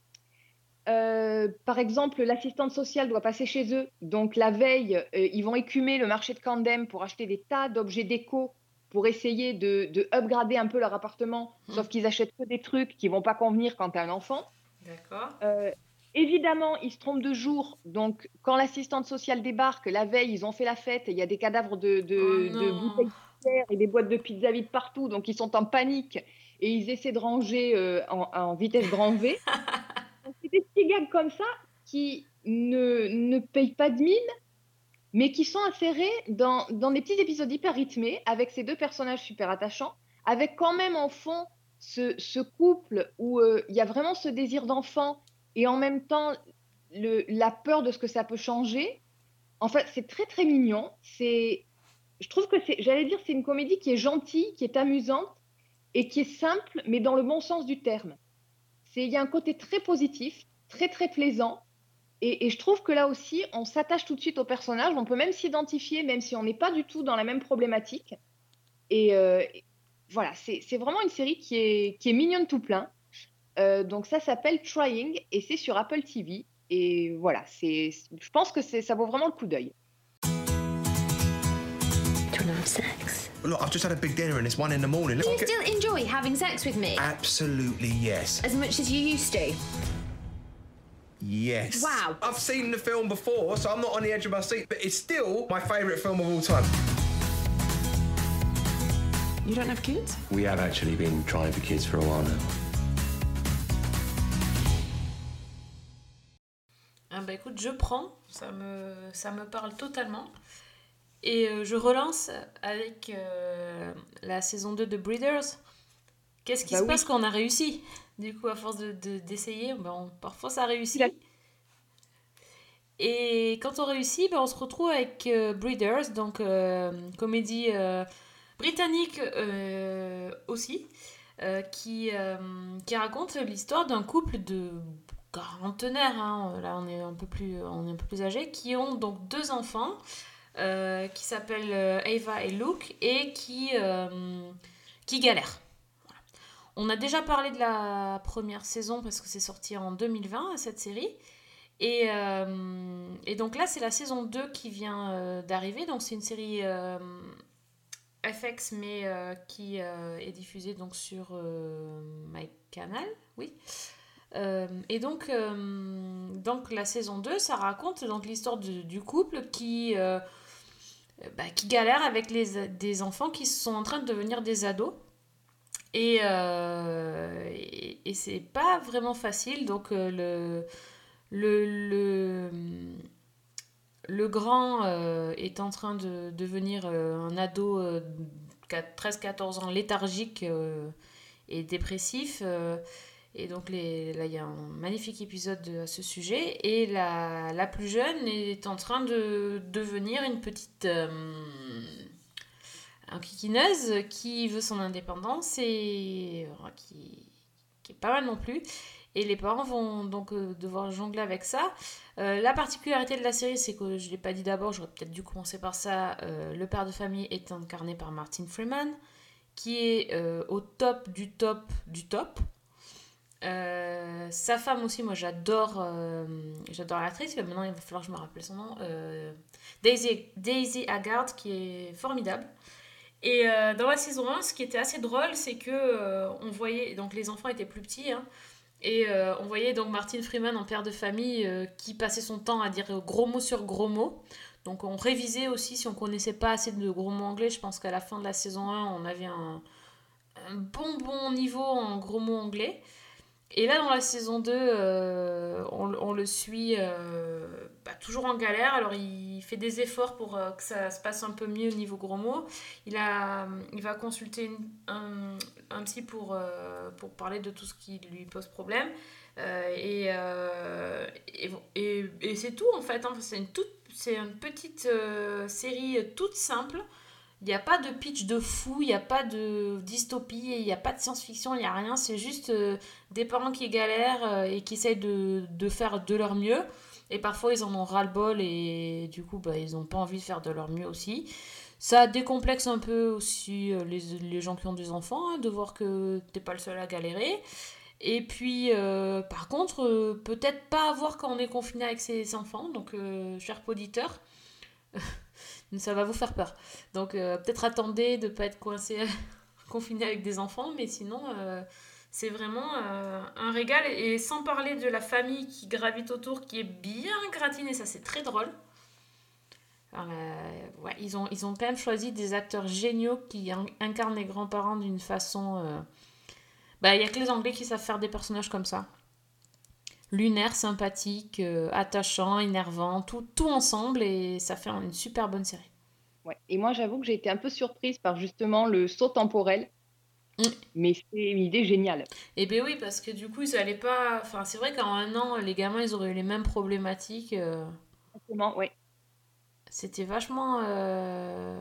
Par exemple, l'assistante sociale doit passer chez eux. Donc, la veille, ils vont écumer le marché de Camden pour acheter des tas d'objets déco pour essayer de, de upgrader un peu leur appartement. Sauf qu'ils achètent que des trucs qui vont pas convenir quand tu as un enfant. D'accord. Euh, évidemment, ils se trompent de jour. Donc, quand l'assistante sociale débarque, la veille, ils ont fait la fête et il y a des cadavres de, de, Oh de bouteilles de bière et des boîtes de pizza vides partout. Donc, ils sont en panique et ils essaient de ranger euh, en, en vitesse grand V. C'est des petits gags comme ça qui ne, ne payent pas de mine, mais qui sont insérés dans, dans des petits épisodes hyper rythmés avec ces deux personnages super attachants, avec quand même en fond ce, couple où euh, il y a vraiment ce désir d'enfant et en même temps la peur de ce que ça peut changer. En fait, c'est très très mignon. C'est, je trouve que c'est, j'allais dire, c'est une comédie qui est gentille, qui est amusante et qui est simple, mais dans le bon sens du terme. C'est, il y a un côté très positif, très très plaisant. Et, et je trouve que là aussi, on s'attache tout de suite au personnage. On peut même s'identifier, même si on n'est pas du tout dans la même problématique. Et euh, voilà, c'est vraiment une série qui est, qui est mignonne tout plein. Euh, donc ça s'appelle Trying et c'est sur Apple TV. Et voilà, c'est, je pense que c'est, ça vaut vraiment le coup d'œil. To sex? Look, I've just had a big dinner and it's one in the morning. Do you still enjoy having sex with me? Absolutely yes. As much as you used to? Yes. Wow. I've seen the film before, so I'm not on the edge of my seat, but it's still my favourite film of all time. You don't have kids? We have actually been trying for kids for a while now. Ah bah écoute, je prends, ça me, ça me parle totalement. Et euh, je relance avec euh, la saison 2 de Breeders. Qu'est-ce qui Bah se oui. passe quand on a réussi? Du coup, à force de- de- d'essayer, ben, parfois ça réussit. Et quand on réussit, ben, on se retrouve avec euh, Breeders, donc euh, comédie euh, britannique euh, aussi, qui, qui raconte l'histoire d'un couple de quarantenaires, hein, là on est un peu plus, on est un peu plus âgés, qui ont donc deux enfants qui s'appellent Ava et Luke et qui, qui galèrent. On a déjà parlé de la première saison parce que c'est sorti en 2020 cette série. Et, euh, et donc là, c'est la saison 2 qui vient euh, d'arriver. Donc c'est une série euh, FX, mais qui est diffusée donc sur euh, MyCanal, oui. Et donc, la saison 2, ça raconte donc l'histoire du, couple qui, bah, qui galère avec des enfants qui sont en train de devenir des ados. Et, euh, et, c'est pas vraiment facile. Donc euh, le, le, le, le grand euh, est en train de devenir un ado euh, 13-14 ans léthargique et dépressif. et donc les, là, il y a un magnifique épisode de- à ce sujet. Et la, la plus jeune est en train de devenir une petite euh, enquiquineuse qui veut son indépendance et euh, qui, est pas mal non plus. Et les parents vont donc euh, devoir jongler avec ça. Euh, la particularité de la série, c'est que je ne l'ai pas dit d'abord, j'aurais peut-être dû commencer par ça. le père de famille est incarné par Martin Freeman, qui est au top du top du top. Sa femme aussi, moi j'adore j'adore l'actrice, mais maintenant il va falloir que je me rappelle son nom. Daisy, Daisy Haggard, qui est formidable. Et euh, dans la saison 1, ce qui était assez drôle, c'est que euh, on voyait, donc les enfants étaient plus petits, hein, et euh, on voyait donc Martin Freeman en père de famille qui passait son temps à dire gros mots sur gros mots. Donc on révisait aussi si on connaissait pas assez de gros mots anglais. Je pense qu'à la fin de la saison 1, on avait un, un bon bon niveau en gros mots anglais. Et là, dans la saison 2, euh, on, le suit euh, bah, toujours en galère. Alors, il fait des efforts pour euh, que ça se passe un peu mieux au niveau gros mots. Il, a, il va consulter un, psy pour, pour parler de tout ce qui lui pose problème. Et, et, c'est tout, en fait. hein. C'est une, c'est une petite série toute simple. Il n'y a pas de pitch de fou, il n'y a pas de dystopie, il n'y a pas de science-fiction, il n'y a rien. C'est juste euh, des parents qui galèrent euh, et qui essayent de, faire de leur mieux. Et parfois, ils en ont ras-le-bol et du coup, bah, ils n'ont pas envie de faire de leur mieux aussi. Ça décomplexe un peu aussi euh, les, gens qui ont des enfants, hein, de voir que t'es pas le seul à galérer. Et puis, par contre, peut-être pas avoir quand on est confiné avec ses enfants. Donc, cher auditeur, ça va vous faire peur. Donc, euh, peut-être attendez de pas être coincé, confiné avec des enfants, mais sinon, euh, c'est vraiment euh, un régal. Et sans parler de la famille qui gravite autour, qui est bien gratinée, ça c'est très drôle. Ils, ont, ils ont quand même choisi des acteurs géniaux qui in- incarnent les grands-parents d'une façon. Bah, il n'y a que les Anglais qui savent faire des personnages comme ça. Lunaire, sympathique, euh, attachant, énervant, tout, tout ensemble et ça fait une super bonne série. Ouais. Et moi, j'avoue que j'ai été un peu surprise par justement le saut temporel. Mais c'est une idée géniale. Et ben oui, parce que du coup, ils allaient pas. Enfin, c'est vrai qu'en un an, les gamins, ils auraient eu les mêmes problématiques. euh, Exactement, ouais. C'était vachement. euh,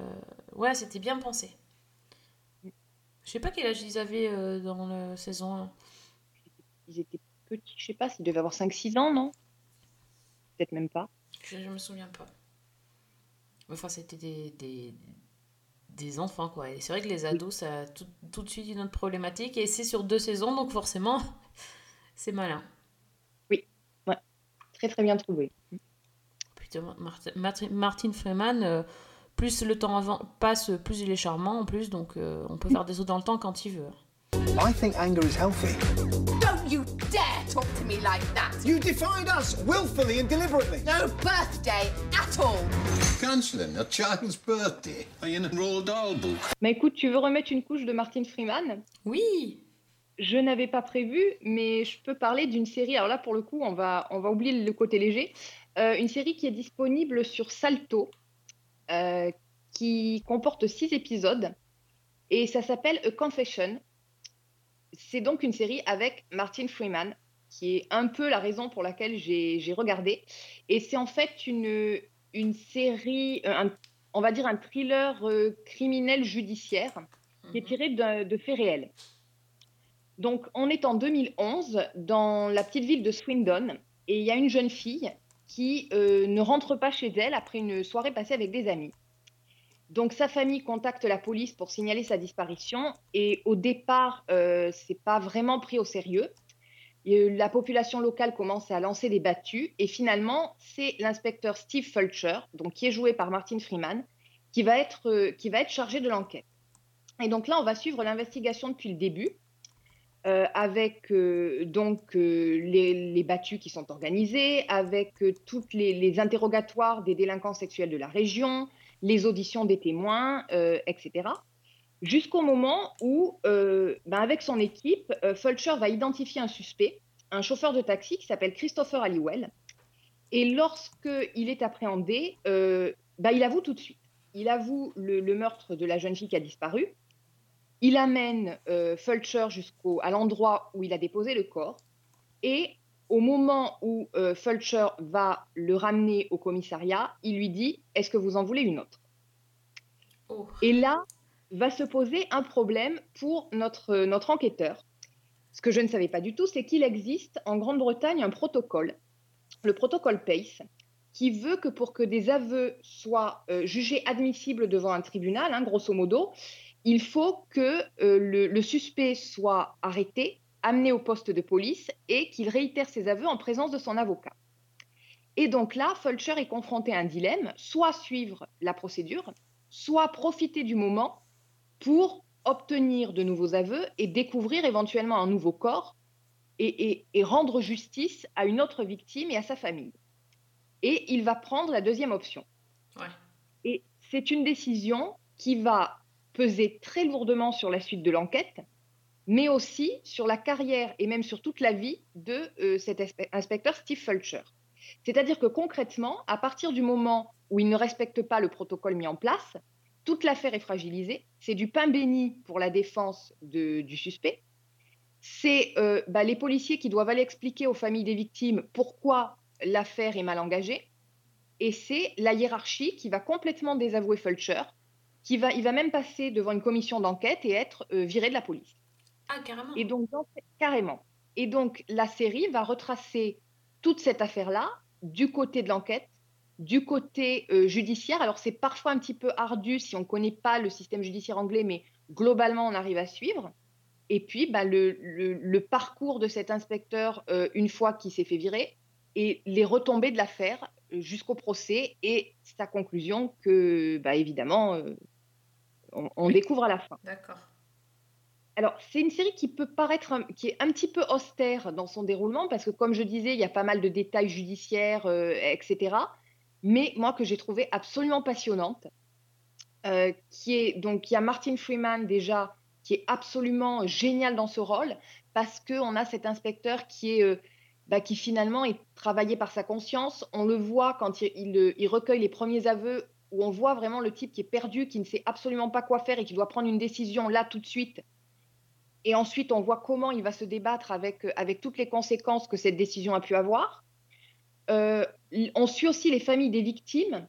Ouais, c'était bien pensé. Je sais pas quel âge ils avaient euh, dans la saison 1. Ils étaient petits, je sais pas, s'ils devaient avoir 5-6 ans, non? Peut-être même pas. Je, je me souviens pas. Enfin, c'était des, des, des enfants, quoi. Et c'est vrai que les ados, ça a tout, tout de suite une autre problématique. Et c'est sur deux saisons, donc forcément, c'est malin. Oui, ouais. Très très bien trouvé. Putain, Martin, Martin- Martin Freeman, euh, plus le temps avant passe, plus il est charmant en plus, donc euh, on peut faire des sauts dans le temps quand il veut. I think anger is healthy. Don't you dare talk to me like that! You defied us willfully and deliberately. No birthday at all! Cancelling a child's birthday. Are you in a Roald Dahl book? Mais écoute, tu veux remettre une couche de Martin Freeman? Oui Je n'avais pas prévu, mais je peux parler d'une série. Alors là, pour le coup, on va, on va oublier le côté léger. Euh, une série qui est disponible sur Salto, euh, qui comporte six épisodes, et ça s'appelle A Confession. C'est donc une série avec Martin Freeman, qui est un peu la raison pour laquelle j'ai regardé. Et c'est en fait une, une série, euh, un- on va dire un thriller euh, criminel judiciaire, qui est tiré d'un- de faits réels. Donc, on est en 2011 dans la petite ville de Swindon et il y a une jeune fille qui euh, ne rentre pas chez elle après une soirée passée avec des amis. Donc, sa famille contacte la police pour signaler sa disparition et au départ, euh, c'est pas vraiment pris au sérieux. Euh, la population locale commence à lancer des battues et finalement, c'est l'inspecteur Steve Fulcher, donc qui est joué par Martin Freeman, qui va être, euh, qui va être chargé de l'enquête. Et donc là, on va suivre l'investigation depuis le début euh, avec donc les, battues qui sont organisées, avec toutes les interrogatoires des délinquants sexuels de la région, les auditions des témoins, euh, etc. Jusqu'au moment où, euh, ben, avec son équipe, euh, Fulcher va identifier un suspect, un chauffeur de taxi qui s'appelle Christopher Halliwell. Et lorsqu'il est appréhendé, ben, il avoue tout de suite. Il avoue le, meurtre de la jeune fille qui a disparu. Il amène euh, Fulcher jusqu'au à l'endroit où il a déposé le corps. Et au moment où euh, Fulcher va le ramener au commissariat, il lui dit Est-ce que vous en voulez une autre? Oh. Et là va se poser un problème pour notre, notre enquêteur. Ce que je ne savais pas du tout, c'est qu'il existe en Grande-Bretagne un protocole, le protocole PACE, qui veut que pour que des aveux soient euh, jugés admissibles devant un tribunal, hein, grosso modo, il faut que euh, le, le suspect soit arrêté amené au poste de police et qu'il réitère ses aveux en présence de son avocat. Et donc là, Fulcher est confronté à un dilemme, soit suivre la procédure, soit profiter du moment pour obtenir de nouveaux aveux et découvrir éventuellement un nouveau corps et, et- et rendre justice à une autre victime et à sa famille. Et il va prendre la deuxième option. Ouais. Et c'est une décision qui va peser très lourdement sur la suite de l'enquête, mais aussi sur la carrière et même sur toute la vie de euh, cet inspe- inspecteur Steve Fulcher. C'est-à-dire que concrètement, à partir du moment où il ne respecte pas le protocole mis en place, toute l'affaire est fragilisée. C'est du pain béni pour la défense du suspect. C'est euh, bah, les policiers qui doivent aller expliquer aux familles des victimes pourquoi l'affaire est mal engagée. Et c'est la hiérarchie qui va complètement désavouer Fulcher, qui va, il va même passer devant une commission d'enquête et être euh, viré de la police. Ah, carrément. Et donc, dans- carrément. Et donc, la série va retracer toute cette affaire-là du côté de l'enquête, du côté euh, judiciaire. Alors, c'est parfois un petit peu ardu si on ne connaît pas le système judiciaire anglais, mais globalement, on arrive à suivre. Et puis, bah, le, le- le parcours de cet inspecteur, euh, une fois qu'il s'est fait virer, et les retombées de l'affaire euh, jusqu'au procès et sa conclusion que, bah, évidemment, euh, on, on découvre à la fin. D'accord. Alors, c'est une série qui peut paraître, qui est un petit peu austère dans son déroulement, parce que comme je disais, il y a pas mal de détails judiciaires, euh, etc. Mais moi, que j'ai trouvé absolument passionnante, euh, qui est, donc il y a Martin Freeman déjà, qui est absolument génial dans ce rôle, parce qu'on a cet inspecteur qui est, euh, bah, qui finalement est travaillé par sa conscience. On le voit quand euh, il recueille les premiers aveux, où on voit vraiment le type qui est perdu, qui ne sait absolument pas quoi faire et qui doit prendre une décision là tout de suite. Et ensuite, on voit comment il va se débattre avec, euh, avec toutes les conséquences que cette décision a pu avoir. Euh, on suit aussi les familles des victimes.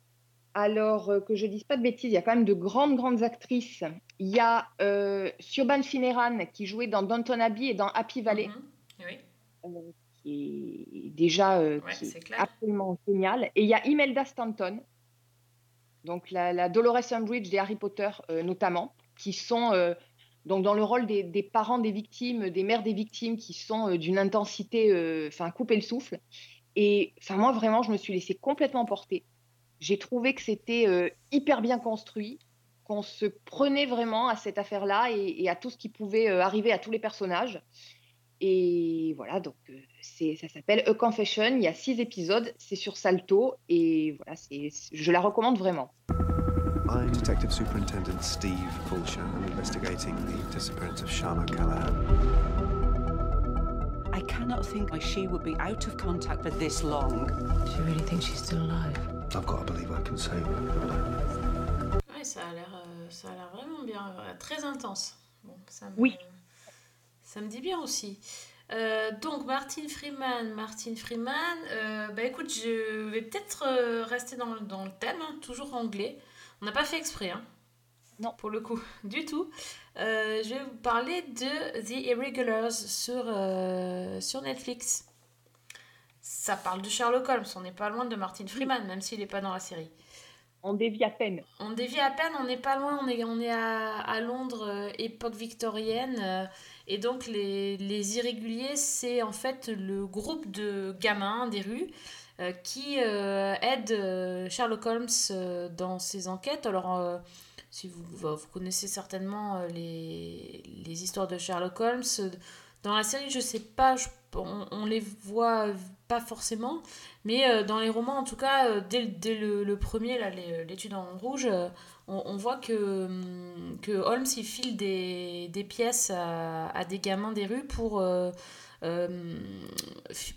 Alors euh, que je ne dise pas de bêtises, il y a quand même de grandes, grandes actrices. Il y a euh, Siobhan Fineran qui jouait dans Downton Abbey et dans Happy Valley, Oui. euh, qui est déjà euh, Ouais, qui est c'est clair. absolument génial. Et il y a Imelda Stanton, donc la, la Dolores Umbridge des Harry Potter notamment, qui sont donc dans le rôle des, parents des victimes, des mères des victimes, qui sont euh, d'une intensité, euh, enfin couper le souffle. Et enfin moi vraiment, je me suis laissée complètement porter. J'ai trouvé que c'était euh, hyper bien construit, qu'on se prenait vraiment à cette affaire-là et, et à tout ce qui pouvait arriver à tous les personnages. Et voilà, donc ça s'appelle A Confession. Il y a six épisodes, c'est sur Salto et voilà, je la recommande vraiment. I'm Detective Superintendent Steve Fulcher. I'm investigating the disappearance of Charlotte Callahan. I cannot think why she would be out of contact for this long. Do you really think she's still alive? I've got to believe I can save her. Ouais, ça a l'air, euh, ça a l'air vraiment bien, euh, très intense. Bon, ça me, Oui. Ça me dit bien aussi. Euh, donc Martin Freeman, Martin Freeman. euh, bah écoute, je vais peut-être euh, rester dans, le- dans le thème, hein, toujours anglais. On n'a pas fait exprès, hein. Non. Pour le coup, du tout. Euh, je vais vous parler de The Irregulars sur, euh, sur Netflix. Ça parle de Sherlock Holmes, on n'est pas loin de Martin Freeman, même s'il n'est pas dans la série. On dévie à peine. On dévie à peine, on n'est pas loin, on est, on est à, à Londres, euh, époque victorienne. et donc, les, les irréguliers, c'est en fait le groupe de gamins des rues qui euh, aident euh, Sherlock Holmes euh, dans ses enquêtes. Alors, euh, si vous, vous connaissez certainement euh, les, les histoires de Sherlock Holmes, euh, dans la série, je sais pas, on, on les voit pas forcément, mais euh, dans les romans, en tout cas, euh, dès, dès le, le premier, l'étude en rouge, euh, on, voit que, hum, que Holmes il file des, des pièces à, des gamins des rues pour, euh, euh,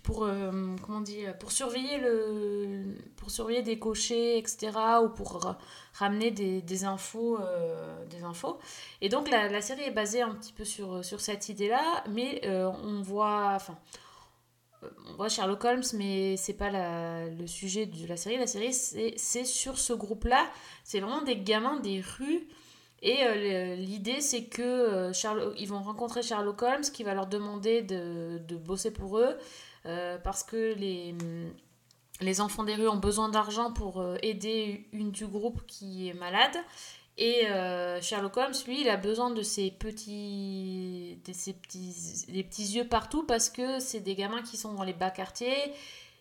pour, euh, comment on dit, pour surveiller, le, pour surveiller des cochers, etc., ou pour ra- ramener des, des infos, euh, des infos. Et donc la, la série est basée un petit peu sur, sur cette idée-là, mais euh, on voit, enfin, euh, on voit Sherlock Holmes, mais c'est pas la- le sujet de la série. La série, c'est sur ce groupe-là. C'est vraiment des gamins des rues. Et euh, l'idée, c'est que euh, ils vont rencontrer Sherlock Holmes qui va leur demander de, de bosser pour eux euh, parce que les, les enfants des rues ont besoin d'argent pour aider une du groupe qui est malade. Et Sherlock Holmes, lui, il a besoin de ses petits, petits, petits yeux partout parce que c'est des gamins qui sont dans les bas quartiers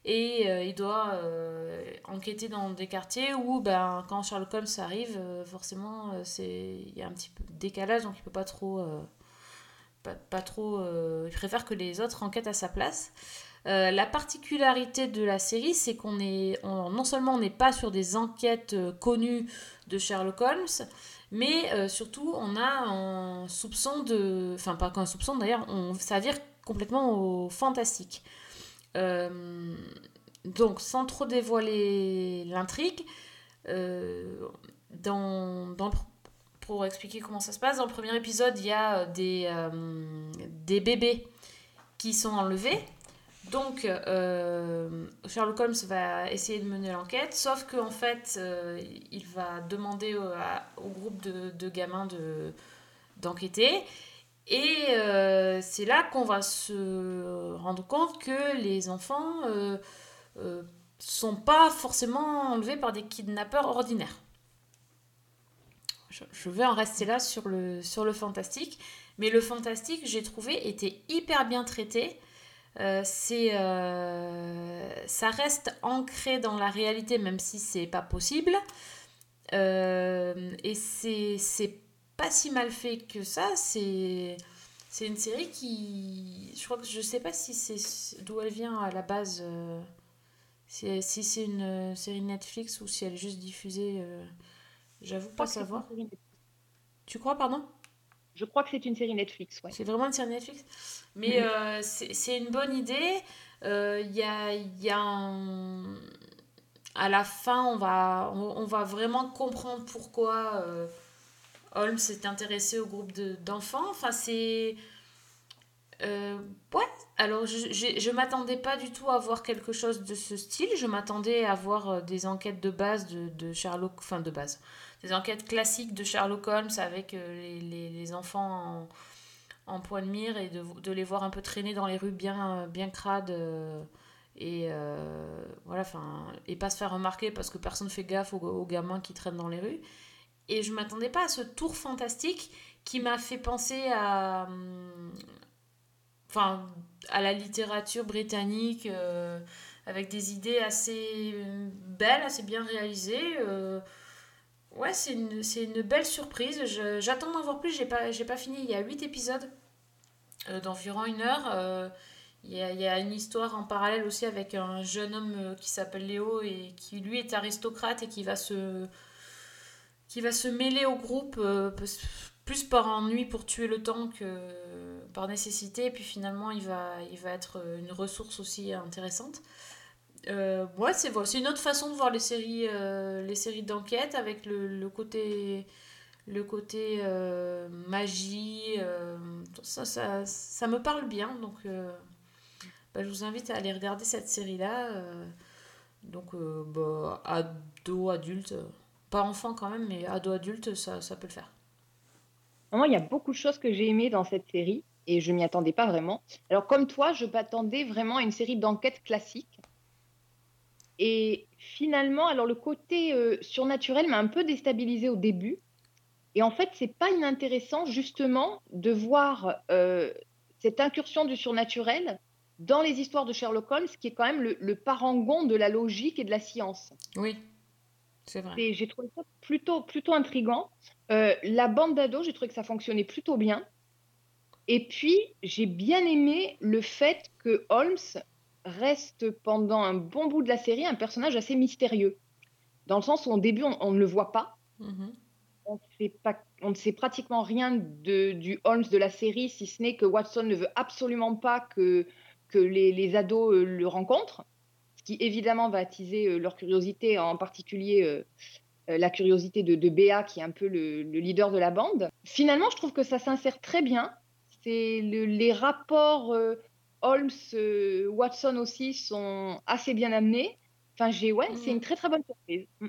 et euh, il doit euh, enquêter dans des quartiers où, ben, quand Sherlock Holmes arrive, euh, forcément, euh, il y a un petit peu de décalage, donc il peut pas trop, pas, trop, il préfère que les autres enquêtent à sa place. La particularité de la série, c'est qu'on est, on- non seulement on n'est pas sur des enquêtes connues de Sherlock Holmes, mais surtout on a un soupçon de, enfin pas qu'un soupçon d'ailleurs, on, ça vire complètement au fantastique. Euh, donc sans trop dévoiler l'intrigue, euh, pour expliquer comment ça se passe, dans le premier épisode, il y a euh, des, bébés qui sont enlevés. Donc, Sherlock Holmes va essayer de mener l'enquête, sauf qu'en fait, il va demander au, groupe de, de gamins de, d'enquêter. Et euh, c'est là qu'on va se rendre compte que les enfants euh, euh, sont pas forcément enlevés par des kidnappeurs ordinaires. Je, vais en rester là sur le, sur le fantastique. Mais le fantastique, j'ai trouvé, était hyper bien traité. Ça reste ancré dans la réalité, même si c'est pas possible. Et c'est, c'est pas si mal fait que ça. C'est, c'est une série qui. Je crois que je sais pas si c'est d'où elle vient à la base. euh, si, si c'est une euh, série Netflix ou si elle est juste diffusée. euh, J'avoue pas savoir. Tu crois, pardon? Je crois que c'est une série Netflix, ouais. C'est vraiment une série Netflix? Mais euh, c'est une bonne idée. Il y a, y a un- À la fin, on va, on, on va vraiment comprendre pourquoi euh, Holmes s'est intéressé au groupe de- d'enfants. Enfin, c'est... Euh, ouais, alors je, je m'attendais pas du tout à voir quelque chose de ce style. Je m'attendais à voir euh, des enquêtes de base de, de Sherlock, enfin de base, des enquêtes classiques de Sherlock Holmes avec euh, les, les, enfants en, point de mire et de, de les voir un peu traîner dans les rues bien, bien crades et voilà, enfin, et pas se faire remarquer parce que personne fait gaffe aux, aux gamins qui traînent dans les rues. Et je m'attendais pas à ce tour fantastique qui m'a fait penser à, hum, enfin, à la littérature britannique euh, avec des idées assez euh, belles, assez bien réalisées. euh, ouais, c'est une, c'est une belle surprise. J'attends d'en voir plus. J'ai pas, j'ai pas fini. Il y a 8 épisodes d'environ une heure. Il y, a, il y a une histoire en parallèle aussi avec un jeune homme qui s'appelle Léo et qui lui est aristocrate et qui va se, qui va se mêler au groupe euh, plus- par ennui pour tuer le temps que par nécessité. Et puis finalement, il va, il va être une ressource aussi intéressante. Euh, c'est une autre façon de voir les séries, euh, les séries d'enquête avec le, côté, le côté euh, magie. euh, ça, ça, me parle bien. Donc, euh, bah, je vous invite à aller regarder cette série-là. euh, donc, euh, bah, ado, adulte, euh, pas enfant quand même, mais ado, adulte, ça, ça peut le faire. Vraiment, il y a beaucoup de choses que j'ai aimées dans cette série et je m'y attendais pas vraiment. Alors, comme toi, je m'attendais vraiment à une série d'enquêtes classiques. Et finalement, alors le côté euh, surnaturel m'a un peu déstabilisé au début. Et en fait, c'est pas inintéressant justement de voir euh, cette incursion du surnaturel dans les histoires de Sherlock Holmes, qui est quand même le, le parangon de la logique et de la science. Oui, c'est vrai. Et j'ai trouvé ça plutôt, plutôt intriguant. Euh, la bande d'ados, j'ai trouvé que ça fonctionnait plutôt bien. Et puis, j'ai bien aimé le fait que Holmes reste pendant un bon bout de la série un personnage assez mystérieux. Dans le sens où au début, on, on ne le voit pas. Mhm. On, sait pas, on ne sait pratiquement rien de, du Holmes de la série, si ce n'est que Watson ne veut absolument pas que, que les, les ados euh, le rencontrent. Ce qui évidemment va attiser euh, leur curiosité, en particulier euh, euh, la curiosité de, de Béa, qui est un peu le, le leader de la bande. Finalement, je trouve que ça s'insère très bien. C'est le- les rapports euh, Holmes-Watson aussi sont assez bien amenés. Enfin, j'ai ouais, c'est une très très bonne surprise. Mm.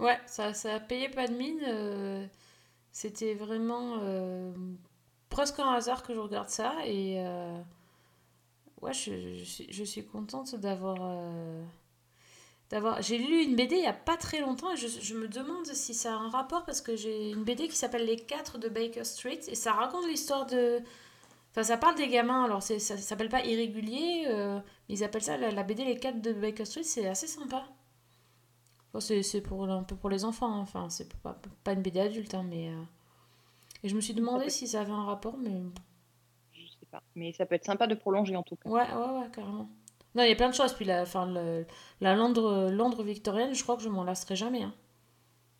Ouais, ça, ça a payé pas de mine. euh, C'était vraiment presque un hasard que je regarde ça. Et ouais, je, je suis, je suis contente d'avoir euh, d'avoir. J'ai lu une BD il y a pas très longtemps et je, je me demande si ça a un rapport parce que j'ai une BD qui s'appelle Les 4 de Baker Street et ça raconte l'histoire de. Enfin, ça parle des gamins, alors c'est- ça, s'appelle pas irrégulier, euh, mais ils appellent ça la, la BD Les 4 de Baker Street, c'est assez sympa. Bon, c'est c'est pour, un peu pour les enfants, hein. enfin, c'est pas, pas une BD adulte, hein, mais. euh, Et je me suis demandé si ça avait un rapport, mais. Pas. Mais ça peut être sympa de prolonger en tout cas. Ouais, ouais, ouais, carrément. Non, il y a plein de choses. Puis la, le- la Londres, Londres victorienne, je crois que je m'en lasserai jamais. hein.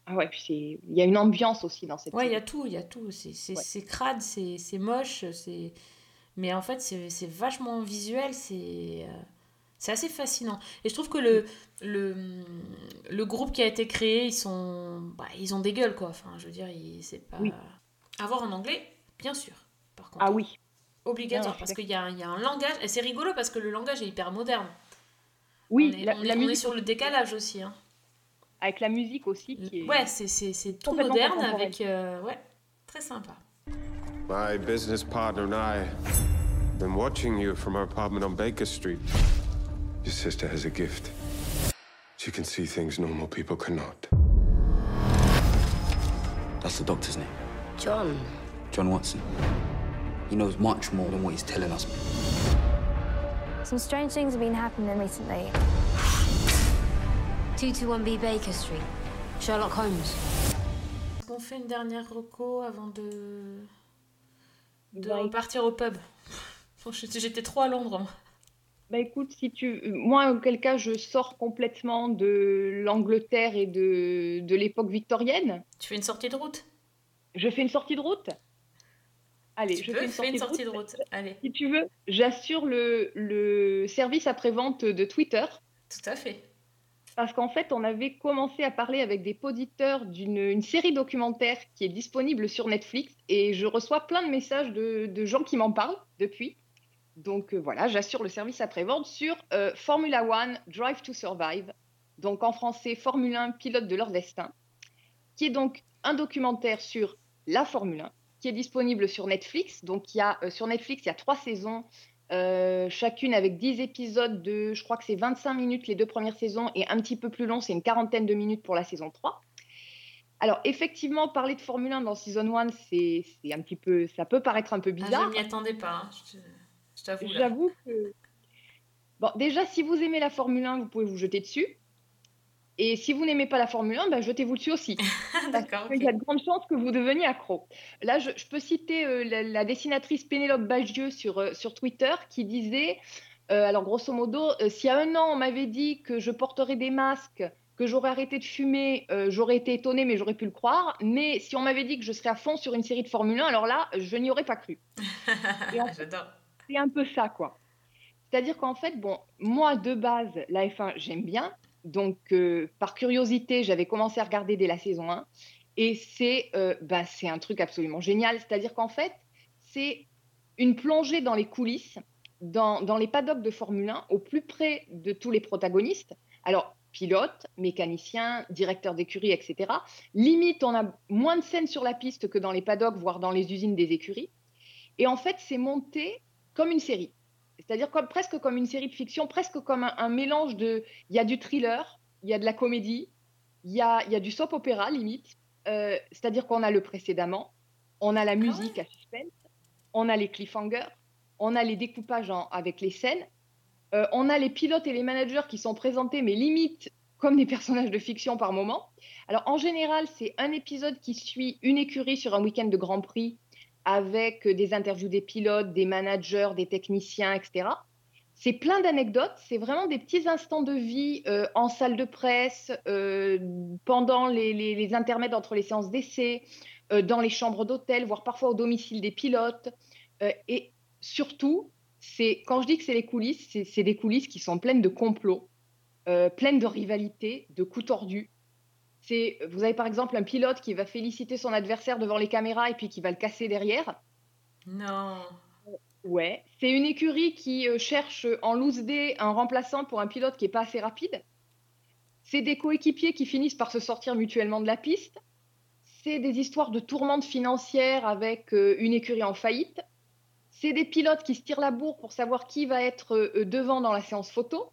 Ah ouais, puis il y a une ambiance aussi dans cette Ouais, il y a tout, il y a tout. C'est Ouais. c'est crade, c'est moche, c'est... Mais en fait, c'est vachement visuel, c'est... euh, C'est assez fascinant. Et je trouve que le, le, le groupe qui a été créé, ils sont... Bah, ils ont des gueules, quoi. Enfin, je veux dire, ils- c'est pas... Oui. Avoir en anglais, bien sûr. Par contre. Ah oui. Obligatoire, suis parce qu'il y a, un- il y a un langage... Et c'est rigolo parce que le langage est hyper moderne. Oui, on est, la- on la est- on est musique sur le décalage aussi. Hein. Avec la musique aussi qui est... Ouais, c'est tout moderne avec... euh, ouais, très sympa. My business partner and I have been watching you from our apartment on Baker Street. Your sister has a gift. She can see things normal people cannot. That's the doctor's name. John. John Watson. He knows much more than what he's telling us. Some strange things have been happening recently. 221B Baker Street. Sherlock Holmes. Est-ce qu'on fait une dernière reco avant de, de Bah, repartir au pub? J'étais trop à Londres. moi. Bah écoute, si tu... moi, auquel cas, je sors complètement de l'Angleterre et de, de l'époque victorienne. Tu fais une sortie de route? Je fais une sortie de route Allez, Tu je peux, fais une fais une sortie, de route. Allez, Si tu veux, j'assure le, le service après-vente de Twitter. tout à fait. Parce qu'en fait, on avait commencé à parler avec des auditeurs d'une une série documentaire qui est disponible sur Netflix et je reçois plein de messages de, de gens qui m'en parlent depuis. Donc euh, voilà, j'assure le service après-vente sur euh, Formula One Drive to Survive, donc en français Formule 1 pilote de leur destin, qui est donc un documentaire sur la Formule 1 qui est disponible sur Netflix. Donc il y a euh, sur Netflix, il y a trois saisons euh, chacune avec 10 épisodes de, je crois que c'est 25 minutes les deux premières saisons et un petit peu plus long, c'est une quarantaine de minutes pour la saison 3. Alors effectivement, parler de Formule 1 dans Season 1, c'est un petit peu, ça peut paraître un peu Ah, bizarre. je m'y attendais pas, hein, je t'avoue. J'avoue que... Bon, déjà, si vous aimez la Formule 1, vous pouvez vous jeter dessus. Et si vous n'aimez pas la Formule 1, ben, jetez-vous dessus aussi. D'accord, Il y a de grandes chances que vous deveniez accro. Là, je, je peux citer euh, la, la dessinatrice Pénélope Bagieux sur, euh, sur Twitter qui disait, euh, alors grosso modo, y a un an, on m'avait dit que je porterais des masques, que j'aurais arrêté de fumer, j'aurais été étonnée, mais j'aurais pu le croire. Mais si on m'avait dit que je serais à fond sur une série de Formule 1, alors là, je n'y aurais pas cru. Fait, J'adore. c'est un peu ça, quoi. C'est-à-dire qu'en fait, bon, moi, de base, la F1, j'aime bien. Donc, euh, par curiosité, j'avais commencé à regarder dès la saison 1. Et c'est euh, bah, c'est un truc absolument génial. C'est-à-dire qu'en fait, c'est une plongée dans les coulisses, dans, dans les paddocks de Formule 1, au plus près de tous les protagonistes. Alors, pilote, mécanicien, directeur d'écurie, etc. Limite, on a moins de scènes sur la piste que dans les paddocks, voire dans les usines des écuries. Et en fait, c'est monté comme une série. C'est-à-dire comme, presque comme une série de fiction, presque comme un, un mélange de... Il y a du thriller, il y a de la comédie, il y a, y a du soap opéra, limite. Euh, C'est-à-dire qu'on a le précédemment, on a la musique à suspense, on a les cliffhangers, on a les découpages en- avec les scènes, euh, on a les pilotes et les managers qui sont présentés, mais limite comme des personnages de fiction par moment. Alors en général, c'est un épisode qui suit une écurie sur un week-end de Grand Prix avec des interviews des pilotes, des managers, des techniciens, etc. C'est plein d'anecdotes, c'est vraiment des petits instants de vie euh, en salle de presse, euh, pendant les, intermèdes entre les séances d'essai, euh, dans les chambres d'hôtel, voire parfois au domicile des pilotes. Euh, et surtout, c'est quand je dis que c'est les coulisses, c'est des coulisses qui sont pleines de complots, euh, pleines de rivalités, de coups tordus. C'est, vous avez par exemple un pilote qui va féliciter son adversaire devant les caméras et puis qui va le casser derrière. Non. Ouais. C'est une écurie qui euh, cherche en loose day un remplaçant pour un pilote qui est pas assez rapide. C'est des coéquipiers qui finissent par se sortir mutuellement de la piste. C'est des histoires de tourmente financière avec euh, une écurie en faillite. C'est des pilotes qui se tirent la bourre pour savoir qui va être euh, devant dans la séance photo.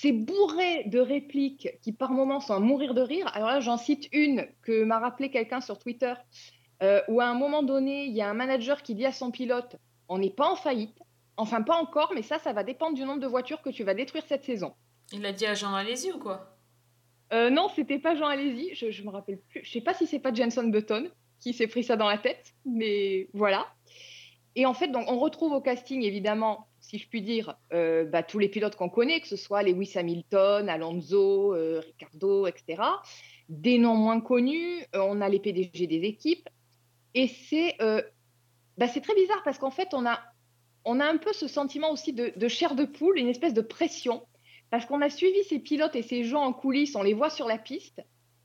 C'est bourré de répliques qui par moments sont à mourir de rire. Alors là, j'en cite une que m'a rappelé quelqu'un sur Twitter, euh, où à un moment donné, il y a un manager qui dit à son pilote, on n'est pas en faillite, enfin pas encore, mais ça, ça va dépendre du nombre de voitures que tu vas détruire cette saison. Il l'a dit à Jean Alési ou quoi? Euh, non, c'était pas Jean Alési, je, je me rappelle plus. Je sais pas si c'est pas Jenson Button qui s'est pris ça dans la tête, mais voilà. Et en fait, donc, on retrouve au casting, évidemment, si je puis dire, euh, bah, tous les pilotes qu'on connaît, que ce soit Lewis Hamilton, Alonso, euh, Ricardo, etc. Des noms moins connus, euh, on a les PDG des équipes. Et c'est bah, très bizarre parce qu'en fait, on a, on a un peu ce sentiment aussi de, chair de poule, une espèce de pression. Parce qu'on a suivi ces pilotes et ces gens en coulisses, on les voit sur la piste.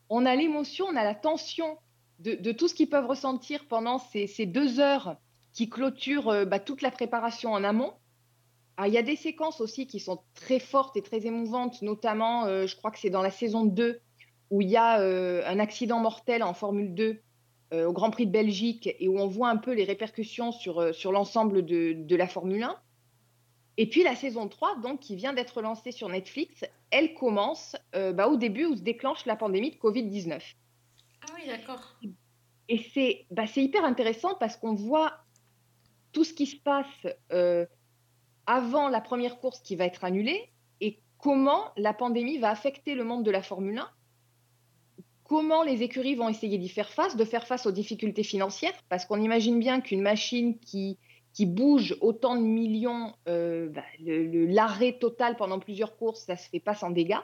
On a l'émotion, on a la tension de, tout ce qu'ils peuvent ressentir pendant ces, deux heures qui clôturent bah, toute la préparation en amont. Alors, il y a des séquences aussi qui sont très fortes et très émouvantes, notamment, euh, je crois que c'est dans la saison 2, où il y a euh, un accident mortel en Formule 2 euh, au Grand Prix de Belgique et où on voit un peu les répercussions sur, sur l'ensemble de, de la Formule 1. Et puis la saison 3, donc, qui vient d'être lancée sur Netflix, elle commence bah, au début où se déclenche la pandémie de Covid-19. Ah oui, d'accord. Et c'est bah, c'est hyper intéressant parce qu'on voit tout ce qui se passe avant la première course qui va être annulée et comment la pandémie va affecter le monde de la Formule 1. Comment les écuries vont essayer d'y faire face, de faire face aux difficultés financières, parce qu'on imagine bien qu'une machine qui, qui bouge autant de millions, euh, bah, l'arrêt total pendant plusieurs courses, ça se fait pas sans dégâts.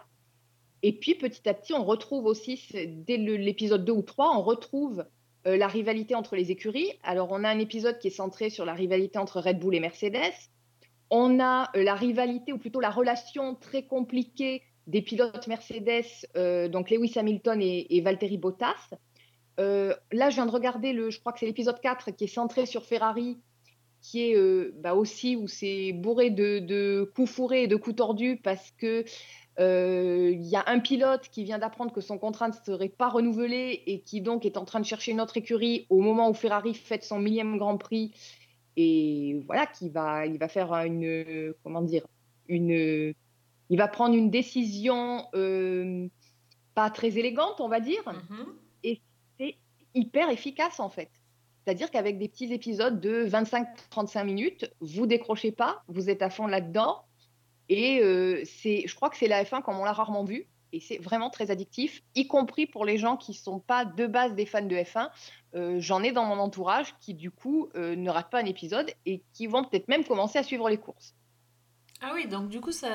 Et puis petit à petit, on retrouve aussi, dès l'épisode 2 ou 3, on retrouve euh, la rivalité entre les écuries. Alors on a un épisode qui est centré sur la rivalité entre Red Bull et Mercedes. On a euh, la rivalité, ou plutôt la relation très compliquée des pilotes Mercedes, euh, donc Lewis Hamilton et, et Valtteri Bottas. Euh, là, je viens de regarder, le, je crois que c'est l'épisode 4 qui est centré sur Ferrari, qui est bah, aussi où c'est bourré de, de coups fourrés et de coups tordus parce que il y a un pilote qui vient d'apprendre que son contrat ne serait pas renouvelé et qui donc est en train de chercher une autre écurie au moment où Ferrari fête son millième Grand Prix et voilà qui va il va faire une comment dire une il va prendre une décision euh, pas très élégante on va dire. Et c'est hyper efficace en fait. C'est-à-dire qu'avec des petits épisodes de 25-35 minutes vous décrochez pas vous êtes à fond là-dedans. Et euh, c'est, je crois que c'est la F1 comme on l'a rarement vu. Et c'est vraiment très addictif, y compris pour les gens qui ne sont pas de base des fans de F1. Euh, J'en ai dans mon entourage qui, du coup, euh, ne ratent pas un épisode et qui vont peut-être même commencer à suivre les courses. Ah oui, donc du coup, ça...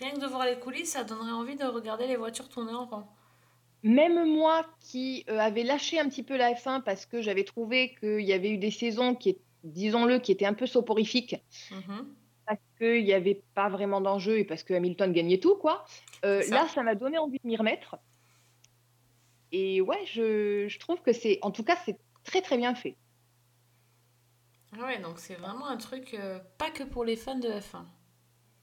rien que de voir les coulisses, ça donnerait envie de regarder les voitures tourner en rond. Même moi qui euh, avais lâché un petit peu la F1 parce que j'avais trouvé qu'il y avait eu des saisons qui, disons-le, qui étaient un peu soporifiques. Mhm. Parce qu'il n'y avait pas vraiment d'enjeu et parce que Hamilton gagnait tout, quoi. Euh, ça. là, ça m'a donné envie de m'y remettre. Et ouais, je, je trouve que c'est, en tout cas, c'est très très bien fait. Ah ouais, donc c'est vraiment un truc euh, pas que pour les fans de F1.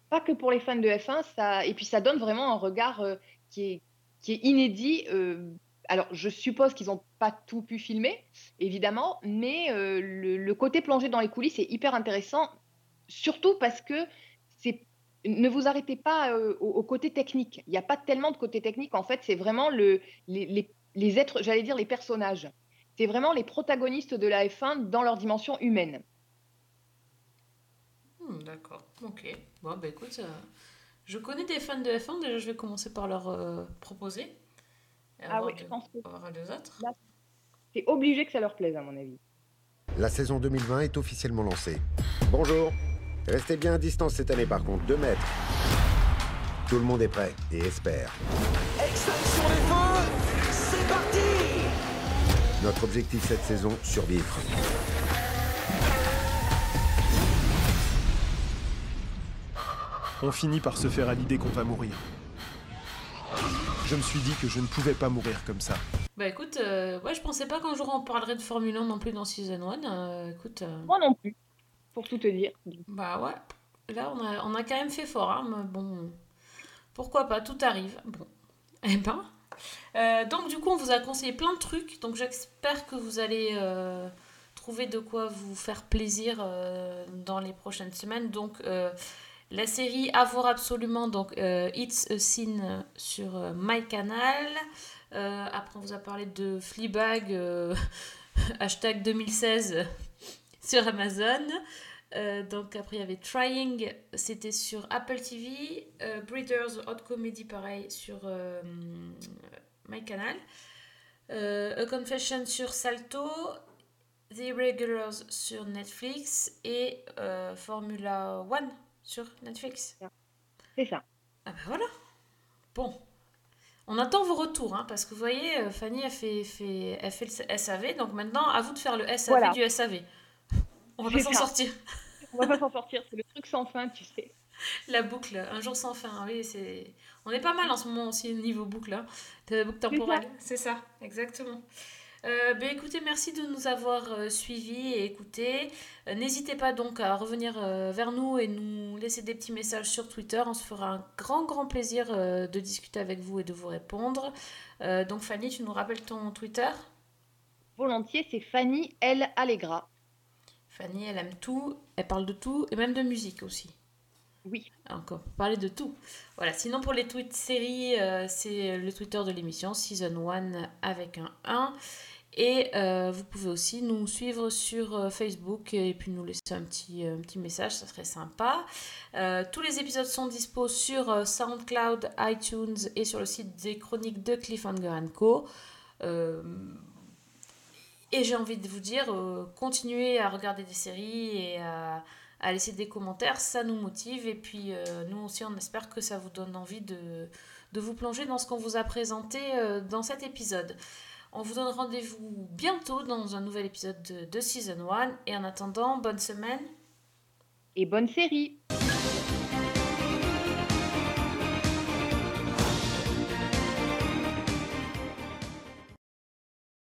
Pas que pour les fans de F1, ça, et puis ça donne vraiment un regard euh, qui, est, qui est inédit. alors, je suppose qu'ils n'ont pas tout pu filmer, évidemment, mais le, le côté plongé dans les coulisses est hyper intéressant, surtout parce que c'est ne vous arrêtez pas euh, au, au côté technique. Il n'y a pas tellement de côté technique. En fait, c'est vraiment le, les, les- les êtres, j'allais dire les personnages. C'est vraiment les protagonistes de la F1 dans leur dimension humaine. Hmm, D'accord, ok. Bon, bah écoute, euh, je connais des fans de F1, déjà je vais commencer par leur euh, proposer. Et Ah oui, de- je pense que c'est obligé que ça leur plaise, à mon avis. La saison 2020 est officiellement lancée. Bonjour. Restez bien à distance cette année par contre, 2 mètres. Tout le monde est prêt et espère. Extinction des feux C'est parti Notre objectif cette saison, survivre. On finit par se faire à l'idée qu'on va mourir. Je me suis dit que je ne pouvais pas mourir comme ça. Bah écoute, euh, ouais, je pensais pas qu'un jour on parlerait de Formule 1 non plus dans Season 1. euh, écoute. euh, Moi non plus, tout te dire. Bah ouais, là on a, on a quand même fait fort, hein, mais bon, pourquoi pas, tout arrive. Bon, eh ben. Euh, donc du coup on vous a conseillé plein de trucs, donc j'espère que vous allez euh, trouver de quoi vous faire plaisir euh, dans les prochaines semaines. Donc La série à voir absolument, donc It's a Scene sur MyCanal. Après, on vous a parlé de Fleabag, hashtag 2016 sur Amazon. Euh, donc après, il y avait Trying, c'était sur Apple TV. Euh, Breeders, Hot Comedy, pareil, sur euh, MyCanal. Euh, A Confession sur Salto. The Irregulars sur Netflix. Et euh, Formula One sur Netflix. C'est ça. Ah bah voilà. Bon. On attend vos retours, hein, parce que vous voyez, Fanny a fait, fait, elle fait le SAV, donc maintenant, à vous de faire le SAV Voilà. du SAV. On va pas s'en sortir. On va pas s'en sortir, c'est le truc sans fin, tu sais. La boucle, un jour sans fin, oui, c'est... On est pas mal en ce moment aussi niveau boucle, hein, de boucle temporelle. C'est ça, exactement. Euh, ben écoutez, merci de nous avoir euh, suivis et écoutés. Euh, N'hésitez pas donc à revenir euh, vers nous et nous laisser des petits messages sur Twitter. On se fera un grand, grand plaisir de discuter avec vous et de vous répondre. Donc Fanny, tu nous rappelles ton Twitter? Volontiers, c'est Fanny L. Allegra. Fanny, elle aime tout, elle parle de tout et même de musique aussi. Oui. Encore, parler de tout. Voilà, sinon pour les tweets séries, euh, c'est le Twitter de l'émission, Season 1 avec un 1. Et euh, vous pouvez aussi nous suivre sur euh, Facebook et puis nous laisser un petit, un petit message, ça serait sympa. Tous les épisodes sont dispo sur SoundCloud, iTunes et sur le site des chroniques de Cliffhanger Co. Et j'ai envie de vous dire, euh, continuez à regarder des séries et à, à laisser des commentaires, ça nous motive. Et puis euh, nous aussi, on espère que ça vous donne envie de, de vous plonger dans ce qu'on vous a présenté euh, dans cet épisode. On vous donne rendez-vous bientôt dans un nouvel épisode de, de Season 1. Et en attendant, bonne semaine. Et bonne série